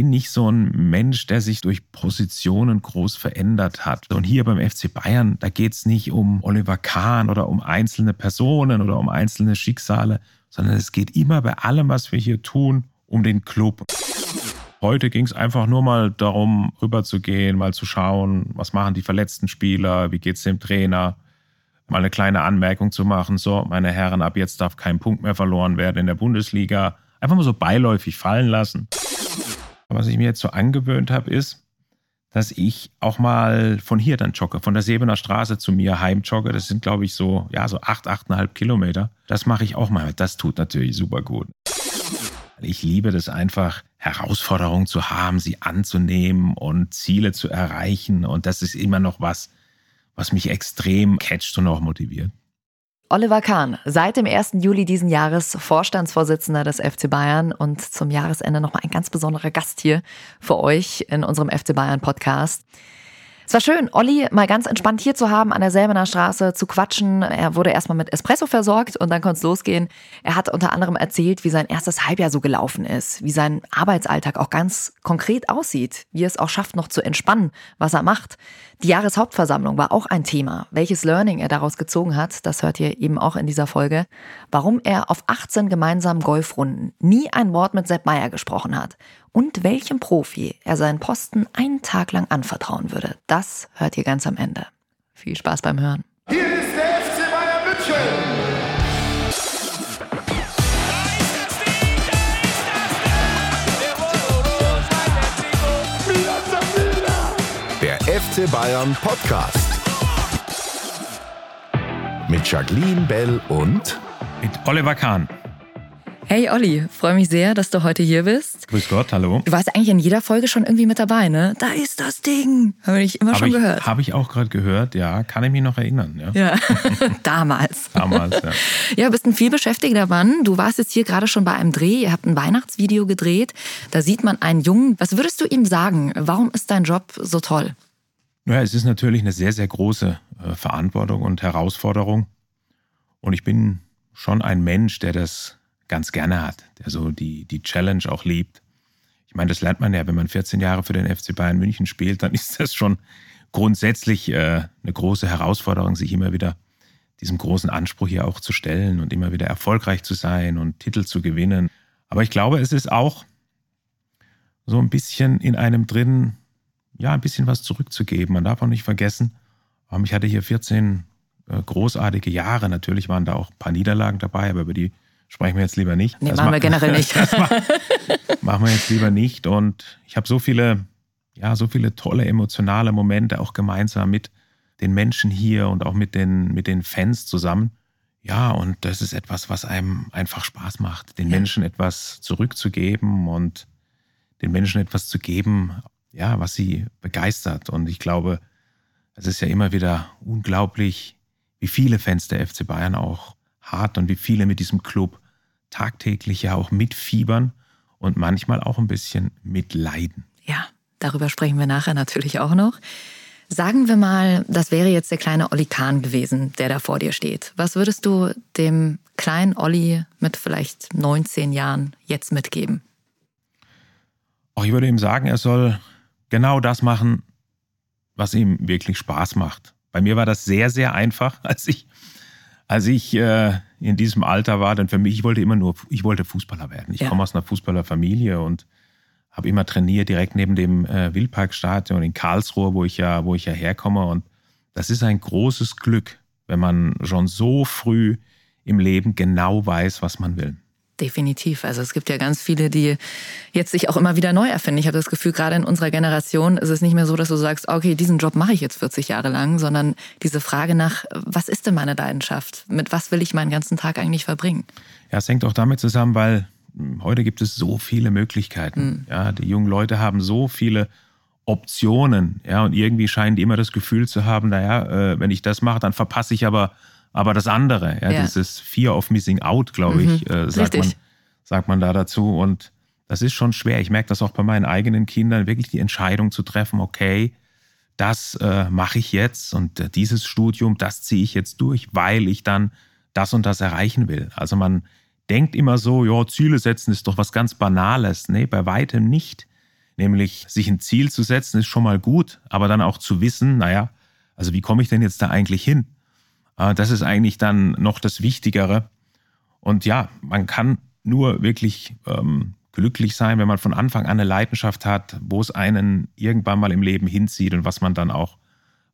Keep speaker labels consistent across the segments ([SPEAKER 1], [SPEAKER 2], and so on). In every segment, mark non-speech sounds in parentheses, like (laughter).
[SPEAKER 1] bin nicht so ein Mensch, der sich durch Positionen groß verändert hat. Und hier beim FC Bayern, da geht es nicht um Oliver Kahn oder um einzelne Personen oder um einzelne Schicksale, sondern es geht immer bei allem, was wir hier tun, um den Club. Heute ging es einfach nur mal darum, rüberzugehen, mal zu schauen, was machen die verletzten Spieler, wie geht es dem Trainer, mal eine kleine Anmerkung zu machen. So, meine Herren, ab jetzt darf kein Punkt mehr verloren werden in der Bundesliga. Einfach mal so beiläufig fallen lassen. Was ich mir jetzt so angewöhnt habe, ist, dass ich auch mal von hier dann jogge, von der Sebener Straße zu mir heim jogge. Das sind, glaube ich, so, ja, so acht, achteinhalb Kilometer. Das mache ich auch mal. Das tut natürlich super gut. Ich liebe das einfach, Herausforderungen zu haben, sie anzunehmen und Ziele zu erreichen. Und das ist immer noch was, was mich extrem catcht und auch motiviert.
[SPEAKER 2] Oliver Kahn, seit dem 1. Juli diesen Jahres Vorstandsvorsitzender des FC Bayern und zum Jahresende nochmal ein ganz besonderer Gast hier für euch in unserem FC Bayern Podcast. Es war schön, Olli mal ganz entspannt hier zu haben, an der Selbener Straße zu quatschen. Er wurde erstmal mit Espresso versorgt und dann konnte es losgehen. Er hat unter anderem erzählt, wie sein erstes Halbjahr so gelaufen ist, wie sein Arbeitsalltag auch ganz konkret aussieht, wie er es auch schafft, noch zu entspannen, was er macht. Die Jahreshauptversammlung war auch ein Thema. Welches Learning er daraus gezogen hat, das hört ihr eben auch in dieser Folge. Warum er auf 18 gemeinsamen Golfrunden nie ein Wort mit Sepp Meier gesprochen hat und welchem Profi er seinen Posten einen Tag lang anvertrauen würde. Das hört ihr ganz am Ende. Viel Spaß beim Hören.
[SPEAKER 3] Hier ist der FC Bayern München.
[SPEAKER 4] Der FC Bayern Podcast. Mit Jacqueline Bell und
[SPEAKER 1] Mit Oliver Kahn.
[SPEAKER 2] Hey Olli, freue mich sehr, dass du heute hier bist.
[SPEAKER 1] Grüß Gott, hallo.
[SPEAKER 2] Du warst eigentlich in jeder Folge schon irgendwie mit dabei, ne? Da ist das Ding. Habe ich immer
[SPEAKER 1] Habe
[SPEAKER 2] schon
[SPEAKER 1] ich,
[SPEAKER 2] gehört.
[SPEAKER 1] hab ich auch gerade gehört, ja, kann ich mich noch erinnern. Ja,
[SPEAKER 2] Ja, (laughs) (laughs) damals.
[SPEAKER 1] damals. Ja.
[SPEAKER 2] Ja, bist ein vielbeschäftigter Mann. Du warst jetzt hier gerade schon bei einem Dreh. Ihr habt ein Weihnachtsvideo gedreht. Da sieht man einen Jungen. Was würdest du ihm sagen? Warum ist dein Job so toll?
[SPEAKER 1] Ja, es ist natürlich eine sehr, sehr große äh, Verantwortung und Herausforderung. Und ich bin schon ein Mensch, der das ganz gerne hat, der so die, die Challenge auch liebt. Ich meine, das lernt man ja, wenn man 14 Jahre für den FC Bayern München spielt, dann (laughs) ist das schon grundsätzlich äh, eine große Herausforderung, sich immer wieder diesem großen Anspruch hier auch zu stellen und immer wieder erfolgreich zu sein und Titel zu gewinnen. Aber ich glaube, es ist auch so ein bisschen in einem drin, ja, ein bisschen was zurückzugeben. Man darf auch nicht vergessen, ich hatte hier 14 äh, großartige Jahre. Natürlich waren da auch ein paar Niederlagen dabei, aber über die sprechen wir jetzt lieber nicht.
[SPEAKER 2] Nee,
[SPEAKER 1] Das
[SPEAKER 2] machen
[SPEAKER 1] ma-
[SPEAKER 2] wir generell (laughs) nicht.
[SPEAKER 1] machen wir jetzt lieber nicht. Und ich habe so viele, ja, so viele tolle emotionale Momente auch gemeinsam mit den Menschen hier und auch mit den, mit den Fans zusammen. Ja, und das ist etwas, was einem einfach Spaß macht, den
[SPEAKER 2] Ja.
[SPEAKER 1] Menschen etwas zurückzugeben und den Menschen etwas zu geben, ja, was sie begeistert. Und ich glaube, es ist ja immer wieder unglaublich, wie viele Fans der FC Bayern auch hat und wie viele mit diesem Club tagtäglich ja auch mitfiebern und manchmal auch ein bisschen mitleiden.
[SPEAKER 2] Ja, darüber sprechen wir nachher natürlich auch noch. Sagen wir mal, das wäre jetzt der kleine Olli Kahn gewesen, der da vor dir steht. Was würdest du dem kleinen Olli mit vielleicht 19 Jahren jetzt mitgeben?
[SPEAKER 1] Auch ich würde ihm sagen, er soll genau das machen, was ihm wirklich Spaß macht. Bei mir war das sehr, sehr einfach, (laughs) als ich, als ich äh, in diesem Alter war. Denn für mich, ich wollte immer nur, ich wollte Fußballer werden. Ich
[SPEAKER 2] Ja.
[SPEAKER 1] komme aus einer Fußballerfamilie und habe immer trainiert direkt neben dem äh, Wildparkstadion in Karlsruhe, wo ich ja, wo ich ja herkomme. Und das ist ein großes Glück, wenn man schon so früh im Leben genau weiß, was man will.
[SPEAKER 2] Definitiv. Also es gibt ja ganz viele, die jetzt sich auch immer wieder neu erfinden. Ich habe das Gefühl, gerade in unserer Generation ist es nicht mehr so, dass du sagst, okay, diesen Job mache ich jetzt 40 Jahre lang, sondern diese Frage nach, was ist denn meine Leidenschaft? Mit was will ich meinen ganzen Tag eigentlich verbringen?
[SPEAKER 1] Ja, es hängt auch damit zusammen, weil heute gibt es so viele Möglichkeiten. Ja, die jungen Leute haben so viele Optionen. Ja, und irgendwie scheinen die immer das Gefühl zu haben, naja, äh, wenn ich das mache, dann verpasse ich aber, aber das andere. Ja,
[SPEAKER 2] Ja.
[SPEAKER 1] Dieses Fear of Missing Out, glaube ich, äh, sagt,
[SPEAKER 2] richtig.
[SPEAKER 1] man, sagt man da dazu. Und das ist schon schwer. Ich merke das auch bei meinen eigenen Kindern, wirklich die Entscheidung zu treffen, okay, das äh, mache ich jetzt und äh, dieses Studium, das ziehe ich jetzt durch, weil ich dann das und das erreichen will. Also man denkt immer so, ja, Ziele setzen ist doch was ganz Banales. Nee, bei weitem nicht. Nämlich sich ein Ziel zu setzen, ist schon mal gut, aber dann auch zu wissen, naja, also wie komme ich denn jetzt da eigentlich hin? Äh, das ist eigentlich dann noch das Wichtigere. Und ja, man kann nur wirklich ähm, glücklich sein, wenn man von Anfang an eine Leidenschaft hat, wo es einen irgendwann mal im Leben hinzieht und was man dann auch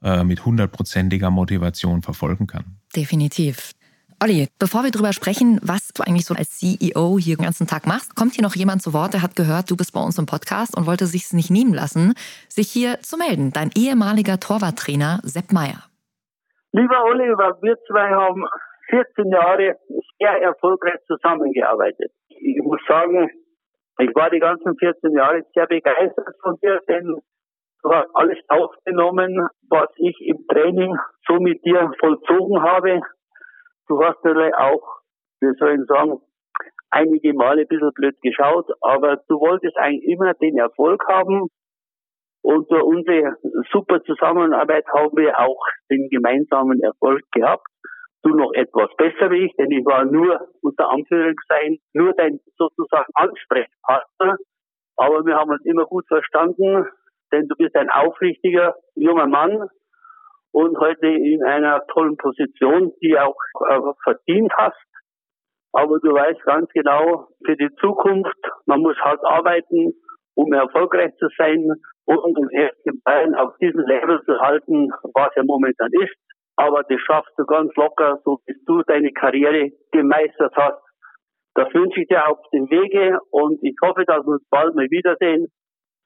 [SPEAKER 1] äh, mit hundertprozentiger Motivation verfolgen kann.
[SPEAKER 2] Definitiv. Olli, bevor wir darüber sprechen, was du eigentlich so als CEO hier den ganzen Tag machst, kommt hier noch jemand zu Wort, der hat gehört, du bist bei uns im Podcast und wollte sich nicht nehmen lassen, sich hier zu melden. Dein ehemaliger Torwarttrainer Sepp Meier.
[SPEAKER 5] Lieber Oliver, wir zwei haben 14 Jahre sehr erfolgreich zusammengearbeitet. Ich muss sagen, ich war die ganzen 14 Jahre sehr begeistert von dir, denn du hast alles aufgenommen, was ich im Training so mit dir vollzogen habe du hast natürlich auch, wie soll ich sagen, einige Male ein bisschen blöd geschaut, aber du wolltest eigentlich immer den Erfolg haben. Und durch unsere super Zusammenarbeit haben wir auch den gemeinsamen Erfolg gehabt. Du noch etwas besser wie ich, denn ich war nur unter Anführungszeichen nur dein sozusagen Ansprechpartner. Aber wir haben uns immer gut verstanden, denn du bist ein aufrichtiger junger Mann, und heute in einer tollen Position, die auch äh, verdient hast. Aber du weißt ganz genau, für die Zukunft, man muss hart arbeiten, um erfolgreich zu sein und im ersten Bayern auf diesem Level zu halten, was er momentan ist. Aber das schaffst du ganz locker, so bis du deine Karriere gemeistert hast. Das wünsche ich dir auf den Wege und ich hoffe, dass wir uns bald mal wiedersehen,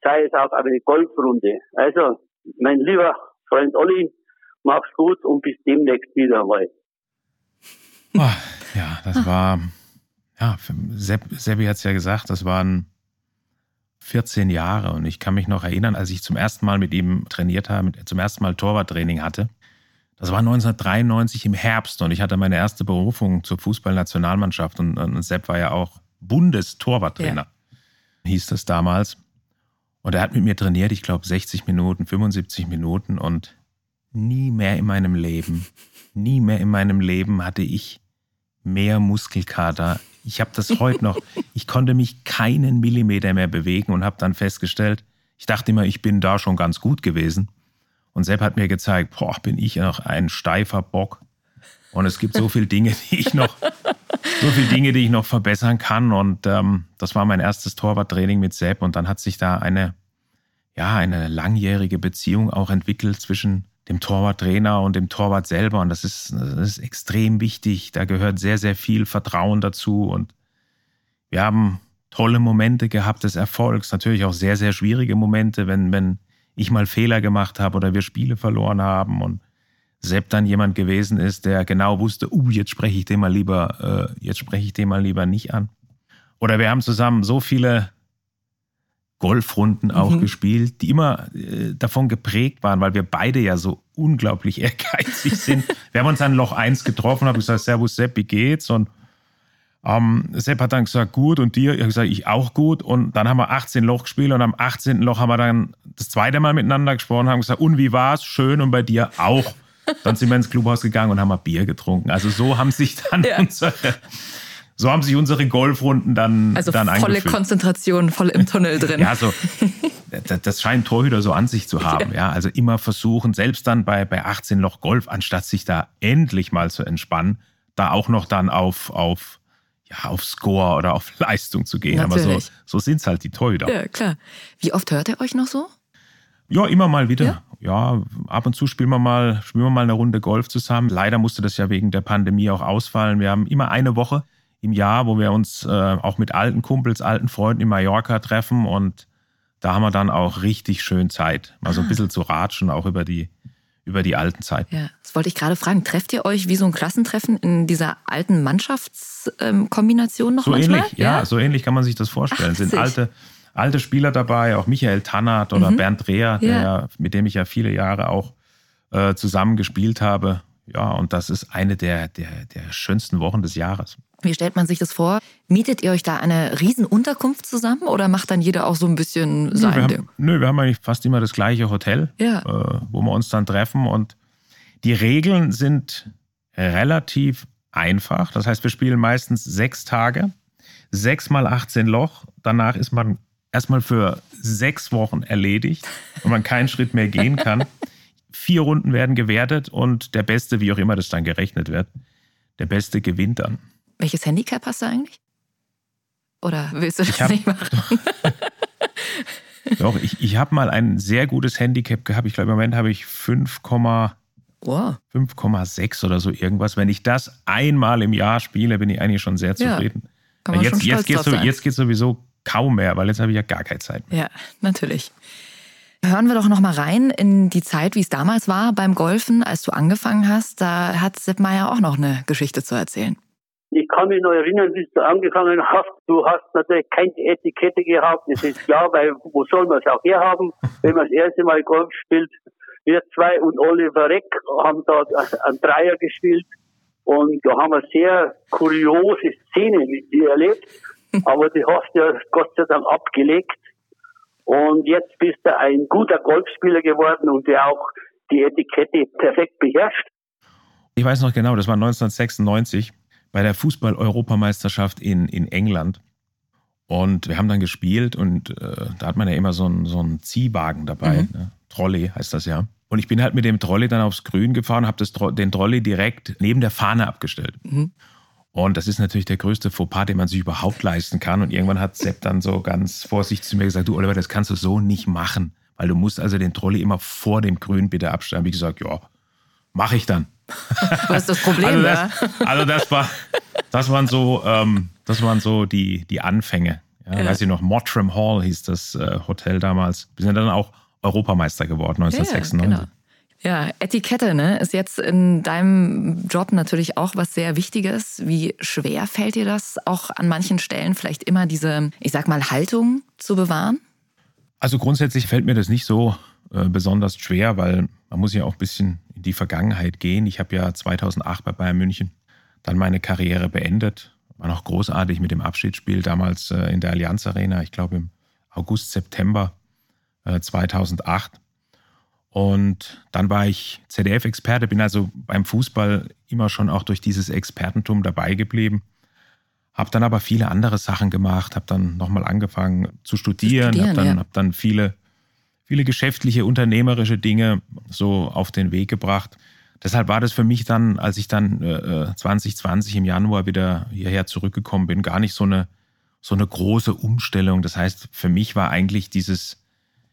[SPEAKER 5] sei es auch eine Golfrunde. Also, mein lieber Freund Olli, mach's gut und bis demnächst wieder mal.
[SPEAKER 1] Oh, ja, das war, ja, Sepp, Seppi hat es ja gesagt, das waren 14 Jahre und ich kann mich noch erinnern, als ich zum ersten Mal mit ihm trainiert habe, zum ersten Mal Torwarttraining hatte. Das war 1993 im Herbst und ich hatte meine erste Berufung zur Fußballnationalmannschaft und, und Sepp war ja auch Bundestorwarttrainer, ja. hieß das damals. Und er hat mit mir trainiert, ich glaube 60 Minuten, 75 Minuten und nie mehr in meinem Leben, nie mehr in meinem Leben hatte ich mehr Muskelkater. Ich habe das heute noch. (laughs) Ich konnte mich keinen Millimeter mehr bewegen und habe dann festgestellt, ich dachte immer, ich bin da schon ganz gut gewesen. Und Sepp hat mir gezeigt, boah, bin ich noch ein steifer Bock. Und es gibt so viele Dinge, die ich noch, so viele Dinge, die ich noch verbessern kann. Und ähm, das war mein erstes Torwarttraining mit Sepp. Und dann hat sich da eine, ja, eine langjährige Beziehung auch entwickelt zwischen dem Torwarttrainer und dem Torwart selber. Und das ist, das ist extrem wichtig. Da gehört sehr, sehr viel Vertrauen dazu. Und wir haben tolle Momente gehabt des Erfolgs. Natürlich auch sehr, sehr schwierige Momente, wenn, wenn ich mal Fehler gemacht habe oder wir Spiele verloren haben und Sepp dann jemand gewesen ist, der genau wusste, uh, jetzt spreche ich den mal lieber, äh, jetzt spreche ich den mal lieber nicht an. Oder wir haben zusammen so viele Golfrunden auch mhm. gespielt, die immer äh, davon geprägt waren, weil wir beide ja so unglaublich (laughs) ehrgeizig sind. wir haben uns an Loch 1 getroffen, habe gesagt, Servus Sepp, wie geht's? Und ähm, Sepp hat dann gesagt, gut, und dir? Ich habe gesagt, ich auch gut. Und dann haben wir 18 Loch gespielt und am 18. Loch haben wir dann das zweite Mal miteinander gesprochen, haben gesagt, und wie war's? Schön und bei dir auch. Dann sind wir ins Clubhaus gegangen und haben ein Bier getrunken. Also so haben sich dann ja. unsere so haben sich unsere Golfrunden dann
[SPEAKER 2] Also
[SPEAKER 1] dann
[SPEAKER 2] volle eingeführt. Konzentration, voll im Tunnel drin.
[SPEAKER 1] ja, so, das scheint Torhüter so an sich zu haben. Ja. ja. also immer versuchen, selbst dann bei, bei 18 Loch Golf, anstatt sich da endlich mal zu entspannen, da auch noch dann auf, auf, ja, auf Score oder auf Leistung zu gehen. Natürlich. Aber so, so sind es halt die Torhüter.
[SPEAKER 2] Ja, klar. Wie oft hört ihr euch noch so?
[SPEAKER 1] Ja, immer mal wieder. Ja? ja, ab und zu spielen wir mal, spielen wir mal eine Runde Golf zusammen. Leider musste das ja wegen der Pandemie auch ausfallen. Wir haben immer eine Woche im Jahr, wo wir uns äh, auch mit alten Kumpels, alten Freunden in Mallorca treffen und da haben wir dann auch richtig schön Zeit, mal so ein ah. bisschen zu ratschen, auch über die, über die alten Zeiten.
[SPEAKER 2] Ja, das wollte ich gerade fragen. Trefft ihr euch wie so ein Klassentreffen in dieser alten Mannschaftskombination noch
[SPEAKER 1] so
[SPEAKER 2] manchmal?
[SPEAKER 1] Ähnlich, ja? ja? so ähnlich kann man sich das vorstellen. Es sind alte, alte Spieler dabei, auch Michael Tannert oder mhm. Bernd Dreher, ja. mit dem ich ja viele Jahre auch äh, zusammen gespielt habe. Ja, und das ist eine der, der, der schönsten Wochen des Jahres.
[SPEAKER 2] Wie stellt man sich das vor? Mietet ihr euch da eine Riesenunterkunft zusammen oder macht dann jeder auch so ein bisschen sein
[SPEAKER 1] nö, wir Haben, nö, wir haben eigentlich fast immer das gleiche Hotel, ja. äh, wo wir uns dann treffen. Und die Regeln sind relativ einfach. Das heißt, wir spielen meistens sechs Tage, sechs mal 18 Loch. Danach ist man erstmal für sechs Wochen erledigt (laughs) und man keinen Schritt mehr gehen kann. Vier Runden werden gewertet und der Beste, wie auch immer das dann gerechnet wird, der Beste gewinnt dann.
[SPEAKER 2] Welches Handicap hast du eigentlich? Oder willst du das
[SPEAKER 1] hab,
[SPEAKER 2] nicht machen?
[SPEAKER 1] Doch, ich, ich habe mal ein sehr gutes Handicap gehabt. Ich glaube, im Moment habe ich 5,5,6
[SPEAKER 2] wow.
[SPEAKER 1] oder so irgendwas. Wenn ich das einmal im Jahr spiele, bin ich eigentlich schon sehr zufrieden.
[SPEAKER 2] Ja,
[SPEAKER 1] jetzt
[SPEAKER 2] schon
[SPEAKER 1] jetzt geht
[SPEAKER 2] so,
[SPEAKER 1] jetzt geht sowieso kaum mehr, weil jetzt habe ich ja gar keine Zeit
[SPEAKER 2] mehr. Ja, natürlich. Hören wir doch noch mal rein in die Zeit, wie es damals war beim Golfen, als du angefangen hast. Da hat Sepp Meier auch noch eine Geschichte zu erzählen.
[SPEAKER 5] Ich kann mich noch erinnern, wie du angefangen hast. Du hast natürlich keine Etikette gehabt. Das ist klar, weil wo soll man es auch herhaben, (laughs) wenn man das erste Mal Golf spielt? Wir zwei und Oliver Reck haben da einen Dreier gespielt. Und da haben wir sehr kuriose Szenen mit dir erlebt. (laughs) Aber die hast du ja Gott sei Dank abgelegt. Und jetzt bist du ein guter Golfspieler geworden und der auch die Etikette perfekt beherrscht.
[SPEAKER 1] Ich weiß noch genau, das war 1996 bei der Fußball-Europameisterschaft in, in England. Und wir haben dann gespielt und äh, da hat man ja immer so einen, so einen Ziehwagen dabei. Mhm. Ne? Trolley heißt das ja. Und ich bin halt mit dem Trolley dann aufs Grün gefahren, habe den Trolley direkt neben der Fahne abgestellt. Mhm. Und das ist natürlich der größte Fauxpas, den man sich überhaupt leisten kann. Und irgendwann hat Sepp dann so ganz vorsichtig zu mir gesagt, du Oliver, das kannst du so nicht machen. Weil du musst also den Trolley immer vor dem Grün bitte abstellen. Wie gesagt, ja, mache ich dann.
[SPEAKER 2] Was ist das Problem?
[SPEAKER 1] also, das, also das war, das waren so, ähm, das waren so die, die Anfänge. Ja, ja. Weiß ich noch, Mottram Hall hieß das äh, Hotel damals. Wir sind dann auch Europameister geworden, 1996. Ja, genau.
[SPEAKER 2] Ja, Etikette ne, ist jetzt in deinem Job natürlich auch was sehr Wichtiges. Wie schwer fällt dir das, auch an manchen Stellen vielleicht immer diese, ich sag mal, Haltung zu bewahren?
[SPEAKER 1] Also grundsätzlich fällt mir das nicht so äh, besonders schwer, weil man muss ja auch ein bisschen in die Vergangenheit gehen. Ich habe ja 2008 bei Bayern München dann meine Karriere beendet. War noch großartig mit dem Abschiedsspiel damals äh, in der Allianz Arena, ich glaube im August, September äh, 2008. Und dann war ich ZDF-Experte, bin also beim Fußball immer schon auch durch dieses Expertentum dabei geblieben. Habe dann aber viele andere Sachen gemacht, habe dann nochmal angefangen zu studieren, habe dann, ja. hab dann viele, viele geschäftliche, unternehmerische Dinge so auf den Weg gebracht. Deshalb war das für mich dann, als ich dann äh, 2020 im Januar wieder hierher zurückgekommen bin, gar nicht so eine, so eine große Umstellung. Das heißt, für mich war eigentlich dieses,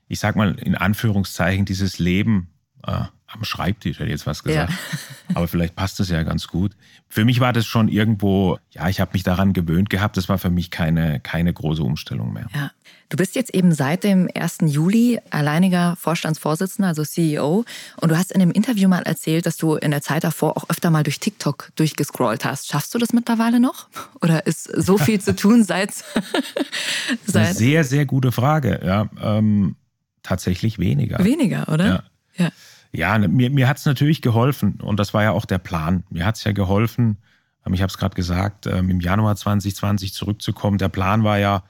[SPEAKER 1] ich sag mal in Anführungszeichen, dieses Leben äh, am Schreibtisch, hätte ich jetzt was gesagt. Ja. (laughs) Aber vielleicht passt das ja ganz gut. Für mich war das schon irgendwo, ja, ich habe mich daran gewöhnt gehabt. Das war für mich keine, keine große Umstellung mehr.
[SPEAKER 2] Ja. Du bist jetzt eben seit dem 1. Juli alleiniger Vorstandsvorsitzender, also CEO. Und du hast in einem Interview mal erzählt, dass du in der Zeit davor auch öfter mal durch TikTok durchgescrollt hast. Schaffst du das mittlerweile noch? (laughs) Oder ist so viel zu tun seit. (laughs)
[SPEAKER 1] seit Eine sehr, sehr gute Frage. Ja, ähm, tatsächlich weniger.
[SPEAKER 2] Weniger, oder?
[SPEAKER 1] Ja. ja. Ja, ne, mir, mir hat es natürlich geholfen und das war ja auch der Plan. Mir hat es ja geholfen, ähm, ich habe es gerade gesagt, ähm, im Januar 2020 zurückzukommen. Der Plan war ja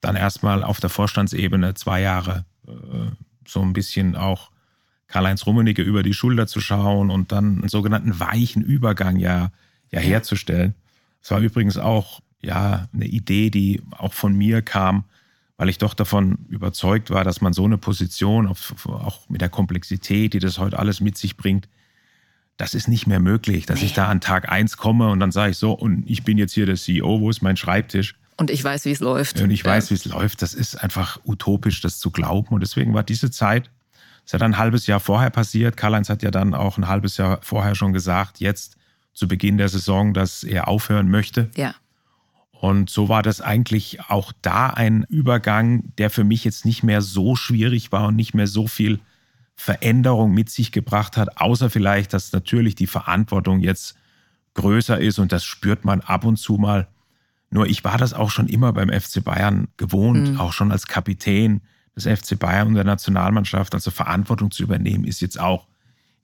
[SPEAKER 1] dann erstmal auf der Vorstandsebene zwei Jahre äh, so ein bisschen auch Karl-Heinz Rummenigge über die Schulter zu schauen und dann einen sogenannten weichen Übergang ja, ja herzustellen. Es war übrigens auch ja eine Idee, die auch von mir kam, weil ich doch davon überzeugt war, dass man so eine Position, auch mit der Komplexität, die das heute alles mit sich bringt, das ist nicht mehr möglich, dass nee. ich da an Tag eins komme und dann sage ich so, und ich bin jetzt hier der CEO, wo ist mein Schreibtisch?
[SPEAKER 2] Und ich weiß, wie es läuft.
[SPEAKER 1] Und ich weiß, wie es läuft. Das ist einfach utopisch, das zu glauben. Und deswegen war diese Zeit, das ist ja dann ein halbes Jahr vorher passiert. Karl-Heinz hat ja dann auch ein halbes Jahr vorher schon gesagt, jetzt zu Beginn der Saison, dass er aufhören möchte.
[SPEAKER 2] Ja.
[SPEAKER 1] Und so war das eigentlich auch da ein Übergang, der für mich jetzt nicht mehr so schwierig war und nicht mehr so viel Veränderung mit sich gebracht hat, außer vielleicht, dass natürlich die Verantwortung jetzt größer ist und das spürt man ab und zu mal. Nur ich war das auch schon immer beim FC Bayern gewohnt, mhm. auch schon als Kapitän des FC Bayern und der Nationalmannschaft. Also Verantwortung zu übernehmen, ist jetzt auch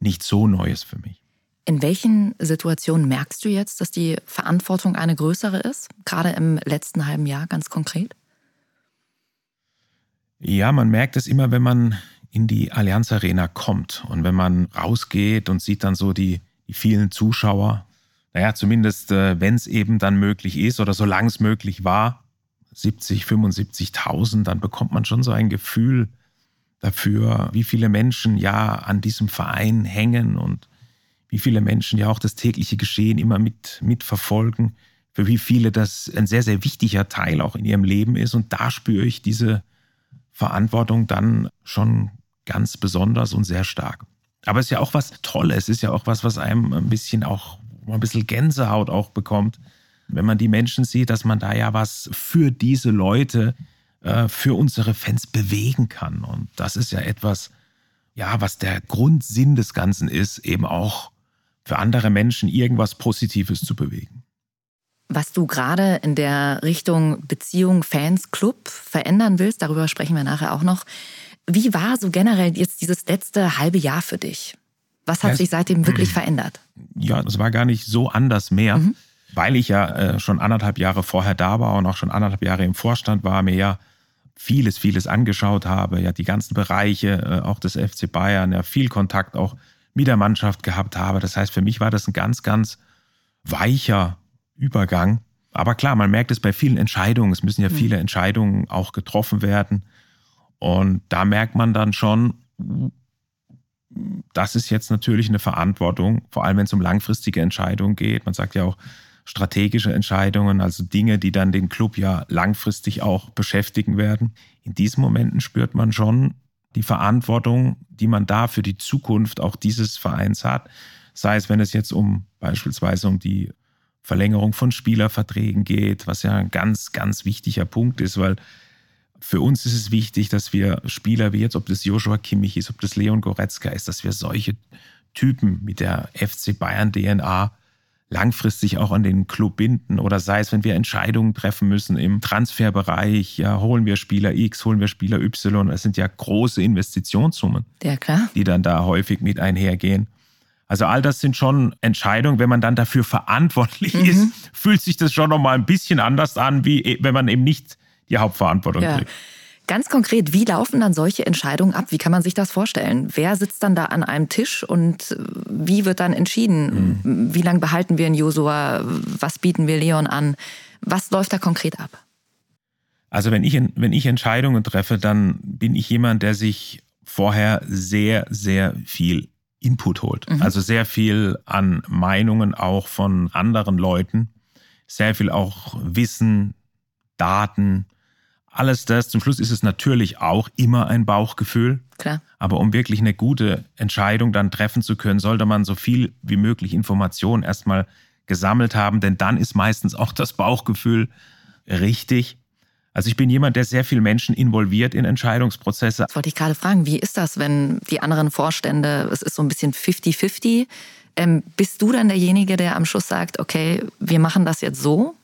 [SPEAKER 1] nicht so Neues für mich.
[SPEAKER 2] In welchen Situationen merkst du jetzt, dass die Verantwortung eine größere ist? Gerade im letzten halben Jahr ganz konkret?
[SPEAKER 1] Ja, man merkt es immer, wenn man in die Allianz Arena kommt und wenn man rausgeht und sieht dann so die, die vielen Zuschauer. Naja, zumindest äh, wenn es eben dann möglich ist oder solange es möglich war, 70, 75.000, dann bekommt man schon so ein Gefühl dafür, wie viele Menschen ja an diesem Verein hängen und wie viele Menschen ja auch das tägliche Geschehen immer mit mitverfolgen, für wie viele das ein sehr, sehr wichtiger Teil auch in ihrem Leben ist. Und da spüre ich diese Verantwortung dann schon ganz besonders und sehr stark. Aber es ist ja auch was Tolles, es ist ja auch was, was einem ein bisschen auch ein bisschen Gänsehaut auch bekommt, wenn man die Menschen sieht, dass man da ja was für diese Leute, äh, für unsere Fans bewegen kann. Und das ist ja etwas, ja, was der Grundsinn des Ganzen ist, eben auch für andere Menschen irgendwas Positives zu bewegen.
[SPEAKER 2] Was du gerade in der Richtung Beziehung, Fans, Club verändern willst, darüber sprechen wir nachher auch noch. Wie war so generell jetzt dieses letzte halbe Jahr für dich? Was hat ja, sich seitdem wirklich verändert?
[SPEAKER 1] Ja, es war gar nicht so anders mehr, mhm. weil ich ja äh, schon anderthalb Jahre vorher da war und auch schon anderthalb Jahre im Vorstand war, mir ja vieles, vieles angeschaut habe, ja die ganzen Bereiche äh, auch des FC Bayern, ja viel Kontakt auch mit der Mannschaft gehabt habe. Das heißt, für mich war das ein ganz, ganz weicher Übergang. Aber klar, man merkt es bei vielen Entscheidungen. Es müssen ja mhm. viele Entscheidungen auch getroffen werden. Und da merkt man dann schon, das ist jetzt natürlich eine Verantwortung, vor allem wenn es um langfristige Entscheidungen geht. Man sagt ja auch strategische Entscheidungen, also Dinge, die dann den Club ja langfristig auch beschäftigen werden. In diesen Momenten spürt man schon die Verantwortung, die man da für die Zukunft auch dieses Vereins hat. Sei es, wenn es jetzt um beispielsweise um die Verlängerung von Spielerverträgen geht, was ja ein ganz, ganz wichtiger Punkt ist, weil für uns ist es wichtig, dass wir Spieler wie jetzt, ob das Joshua Kimmich ist, ob das Leon Goretzka ist, dass wir solche Typen mit der FC Bayern DNA langfristig auch an den Club binden oder sei es, wenn wir Entscheidungen treffen müssen im Transferbereich, ja, holen wir Spieler X, holen wir Spieler Y, das sind ja große Investitionssummen,
[SPEAKER 2] ja, klar.
[SPEAKER 1] die dann da häufig mit einhergehen. Also all das sind schon Entscheidungen, wenn man dann dafür verantwortlich mhm. ist, fühlt sich das schon nochmal ein bisschen anders an, wie wenn man eben nicht die Hauptverantwortung ja. trägt.
[SPEAKER 2] Ganz konkret, wie laufen dann solche Entscheidungen ab? Wie kann man sich das vorstellen? Wer sitzt dann da an einem Tisch und äh, wie wird dann entschieden? Mhm. Wie lange behalten wir in Josua? Was bieten wir Leon an? Was läuft da konkret ab?
[SPEAKER 1] Also wenn ich, wenn ich Entscheidungen treffe, dann bin ich jemand, der sich vorher sehr, sehr viel Input holt. Mhm. Also sehr viel an Meinungen auch von anderen Leuten, sehr viel auch Wissen, Daten, alles das. Zum Schluss ist es natürlich auch immer ein Bauchgefühl.
[SPEAKER 2] Klar.
[SPEAKER 1] Aber um wirklich eine gute Entscheidung dann treffen zu können, sollte man so viel wie möglich Informationen erstmal gesammelt haben, denn dann ist meistens auch das Bauchgefühl richtig. Also ich bin jemand, der sehr viel Menschen involviert in Entscheidungsprozesse.
[SPEAKER 2] Das wollte ich gerade fragen, wie ist das, wenn die anderen Vorstände, es ist so ein bisschen 50-50, ähm, bist du dann derjenige, der am Schluss sagt, okay, wir machen das jetzt so?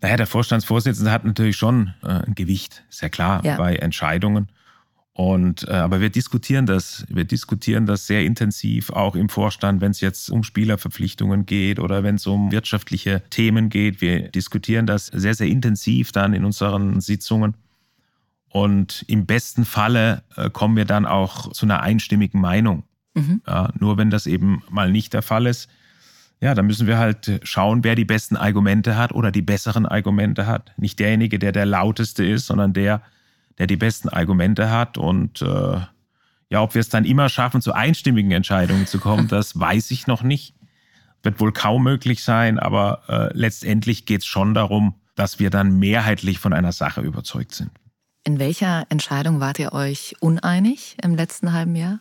[SPEAKER 1] Naja, der Vorstandsvorsitzende hat natürlich schon äh, ein Gewicht, sehr klar, ja. bei Entscheidungen. Und, äh, aber wir diskutieren das, wir diskutieren das sehr intensiv auch im Vorstand, wenn es jetzt um Spielerverpflichtungen geht oder wenn es um wirtschaftliche Themen geht. Wir diskutieren das sehr, sehr intensiv dann in unseren Sitzungen. Und im besten Falle äh, kommen wir dann auch zu einer einstimmigen Meinung. Mhm. Ja, nur wenn das eben mal nicht der Fall ist, ja, dann müssen wir halt schauen, wer die besten Argumente hat oder die besseren Argumente hat. Nicht derjenige, der der lauteste ist, sondern der, der die besten Argumente hat. Und äh, ja, ob wir es dann immer schaffen, zu einstimmigen Entscheidungen zu kommen, (laughs) das weiß ich noch nicht. Wird wohl kaum möglich sein, aber äh, letztendlich geht es schon darum, dass wir dann mehrheitlich von einer Sache überzeugt sind.
[SPEAKER 2] In welcher Entscheidung wart ihr euch uneinig im letzten halben Jahr?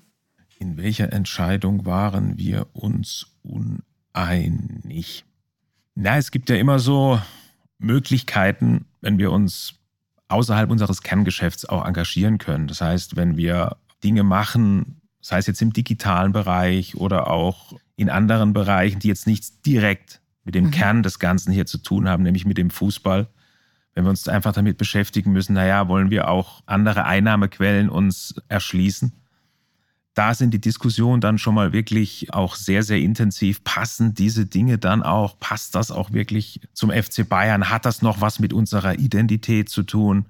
[SPEAKER 1] In welcher Entscheidung waren wir uns uneinig? Einig? Na, es gibt ja immer so Möglichkeiten, wenn wir uns außerhalb unseres Kerngeschäfts auch engagieren können. Das heißt, wenn wir Dinge machen, sei es jetzt im digitalen Bereich oder auch in anderen Bereichen, die jetzt nichts direkt mit dem mhm. Kern des Ganzen hier zu tun haben, nämlich mit dem Fußball, wenn wir uns einfach damit beschäftigen müssen, naja, wollen wir auch andere Einnahmequellen uns erschließen, da sind die Diskussionen dann schon mal wirklich auch sehr, sehr intensiv. Passen diese Dinge dann auch? Passt das auch wirklich zum FC Bayern? Hat das noch was mit unserer Identität zu tun?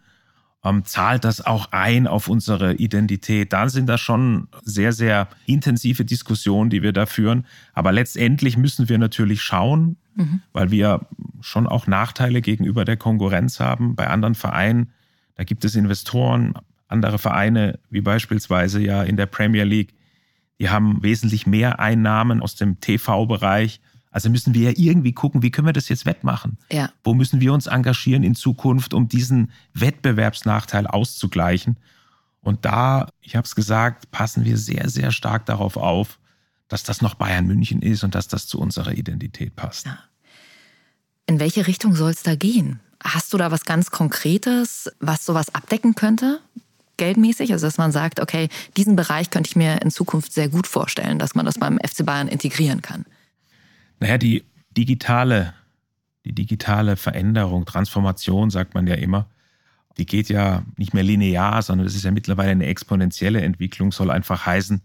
[SPEAKER 1] Ähm, zahlt das auch ein auf unsere Identität? Dann sind das schon sehr, sehr intensive Diskussionen, die wir da führen. Aber letztendlich müssen wir natürlich schauen, mhm. weil wir schon auch Nachteile gegenüber der Konkurrenz haben. Bei anderen Vereinen, da gibt es Investoren, andere Vereine, wie beispielsweise ja in der Premier League, die haben wesentlich mehr Einnahmen aus dem TV-Bereich. Also müssen wir ja irgendwie gucken, wie können wir das jetzt wettmachen?
[SPEAKER 2] Ja.
[SPEAKER 1] Wo müssen wir uns engagieren in Zukunft, um diesen Wettbewerbsnachteil auszugleichen? Und da, ich habe es gesagt, passen wir sehr, sehr stark darauf auf, dass das noch Bayern München ist und dass das zu unserer Identität passt.
[SPEAKER 2] Ja. In welche Richtung soll es da gehen? Hast du da was ganz Konkretes, was sowas abdecken könnte? Geldmäßig, also dass man sagt, okay, diesen Bereich könnte ich mir in Zukunft sehr gut vorstellen, dass man das beim FC Bayern integrieren kann.
[SPEAKER 1] Naja, die digitale, die digitale Veränderung, Transformation, sagt man ja immer, die geht ja nicht mehr linear, sondern das ist ja mittlerweile eine exponentielle Entwicklung, soll einfach heißen,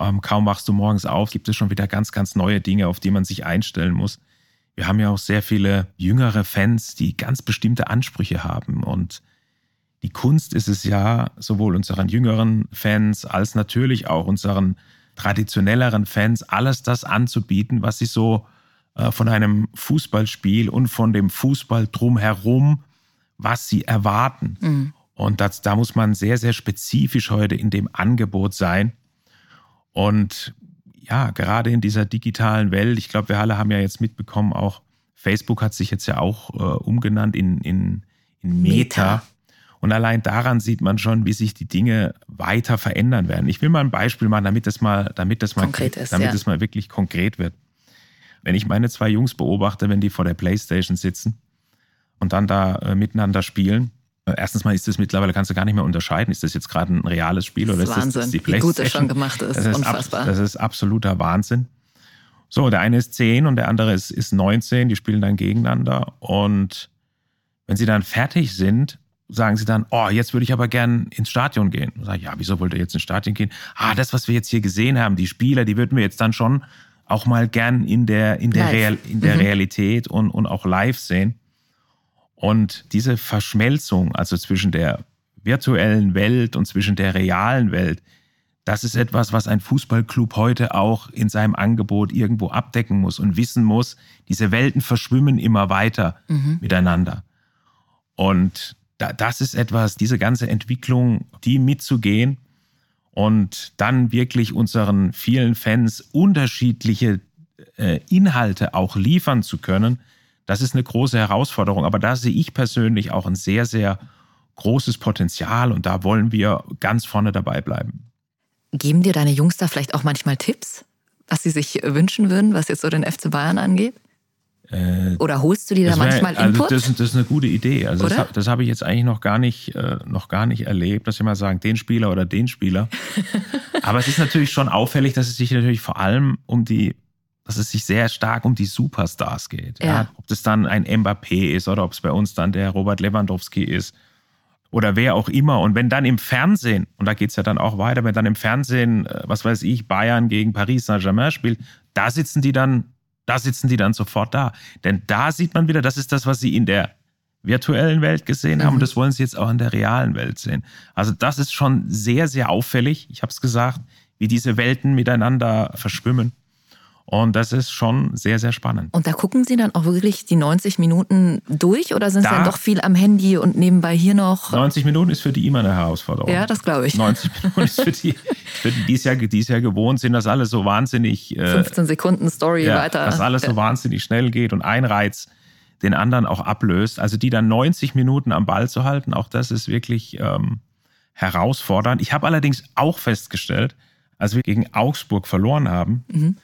[SPEAKER 1] ähm, kaum wachst du morgens auf, gibt es schon wieder ganz, ganz neue Dinge, auf die man sich einstellen muss. Wir haben ja auch sehr viele jüngere Fans, die ganz bestimmte Ansprüche haben. Und die Kunst ist es ja, sowohl unseren jüngeren Fans als natürlich auch unseren traditionelleren Fans, alles das anzubieten, was sie so äh, von einem Fußballspiel und von dem Fußball drumherum, was sie erwarten. Mhm. Und das, da muss man sehr, sehr spezifisch heute in dem Angebot sein. Und ja, gerade in dieser digitalen Welt, ich glaube, wir alle haben ja jetzt mitbekommen, auch Facebook hat sich jetzt ja auch äh, umgenannt in, in, in Meta. Meta. Und allein daran sieht man schon, wie sich die Dinge weiter verändern werden. Ich will mal ein Beispiel machen, damit das mal, damit das mal,
[SPEAKER 2] konkret ist,
[SPEAKER 1] damit
[SPEAKER 2] ja.
[SPEAKER 1] es mal wirklich konkret wird. Wenn ich meine zwei Jungs beobachte, wenn die vor der Playstation sitzen und dann da äh, miteinander spielen, Erstens mal ist das mittlerweile, kannst du gar nicht mehr unterscheiden, ist das jetzt gerade ein reales Spiel oder ist
[SPEAKER 2] Wahnsinn,
[SPEAKER 1] das, das die
[SPEAKER 2] Wie gut das schon gemacht ist,
[SPEAKER 1] das ist
[SPEAKER 2] unfassbar.
[SPEAKER 1] das ist absoluter Wahnsinn. So, der eine ist 10 und der andere ist, ist 19, die spielen dann gegeneinander und wenn sie dann fertig sind, sagen sie dann, oh, jetzt würde ich aber gern ins Stadion gehen. Und sage, ja, wieso wollt ihr jetzt ins Stadion gehen? Ah, das, was wir jetzt hier gesehen haben, die Spieler, die würden wir jetzt dann schon auch mal gern in der, in der, Real, in der mhm. Realität und, und auch live sehen. Und diese Verschmelzung, also zwischen der virtuellen Welt und zwischen der realen Welt, das ist etwas, was ein Fußballclub heute auch in seinem Angebot irgendwo abdecken muss und wissen muss, diese Welten verschwimmen immer weiter mhm. miteinander. Und das ist etwas, diese ganze Entwicklung, die mitzugehen und dann wirklich unseren vielen Fans unterschiedliche äh, Inhalte auch liefern zu können, das ist eine große Herausforderung, aber da sehe ich persönlich auch ein sehr, sehr großes Potenzial und da wollen wir ganz vorne dabei bleiben.
[SPEAKER 2] Geben dir deine Jungs da vielleicht auch manchmal Tipps, was sie sich wünschen würden, was jetzt so den FC Bayern angeht? Äh, Oder holst du dir da manchmal
[SPEAKER 1] also
[SPEAKER 2] Input?
[SPEAKER 1] Das, das, ist eine gute Idee. Also das, das habe ich jetzt eigentlich noch gar nicht, äh, noch gar nicht erlebt, dass wir mal sagen, den Spieler oder den Spieler. (laughs) Aber es ist natürlich schon auffällig, dass es sich natürlich vor allem um die dass es sich sehr stark um die Superstars geht. Ja. ja. Ob das dann ein Mbappé ist oder ob es bei uns dann der Robert Lewandowski ist oder wer auch immer. Und wenn dann im Fernsehen, und da geht es ja dann auch weiter, wenn dann im Fernsehen, äh, was weiß ich, Bayern gegen Paris Saint-Germain spielt, da sitzen die dann, da sitzen die dann sofort da. Denn da sieht man wieder, das ist das, was sie in der virtuellen Welt gesehen haben mhm. und das wollen sie jetzt auch in der realen Welt sehen. Also das ist schon sehr, sehr auffällig, ich habe es gesagt, wie diese Welten miteinander verschwimmen. Und das ist schon sehr, sehr spannend.
[SPEAKER 2] Und da gucken Sie dann auch wirklich die 90 Minuten durch oder sind da, Sie dann doch viel am Handy und nebenbei hier noch?
[SPEAKER 1] 90 Minuten ist für die immer eine Herausforderung.
[SPEAKER 2] Ja, das glaube ich.
[SPEAKER 1] 90 (laughs) Minuten ist für die, für die, die es ja, die es ja gewohnt sind, dass alles so wahnsinnig.
[SPEAKER 2] 15 äh, Sekunden Story
[SPEAKER 1] ja,
[SPEAKER 2] weiter.
[SPEAKER 1] Dass alles so wahnsinnig schnell geht und ein Reiz den anderen auch ablöst. Also die dann 90 Minuten am Ball zu halten, auch das ist wirklich ähm, herausfordernd. Ich habe allerdings auch festgestellt, als wir gegen Augsburg verloren haben, mhm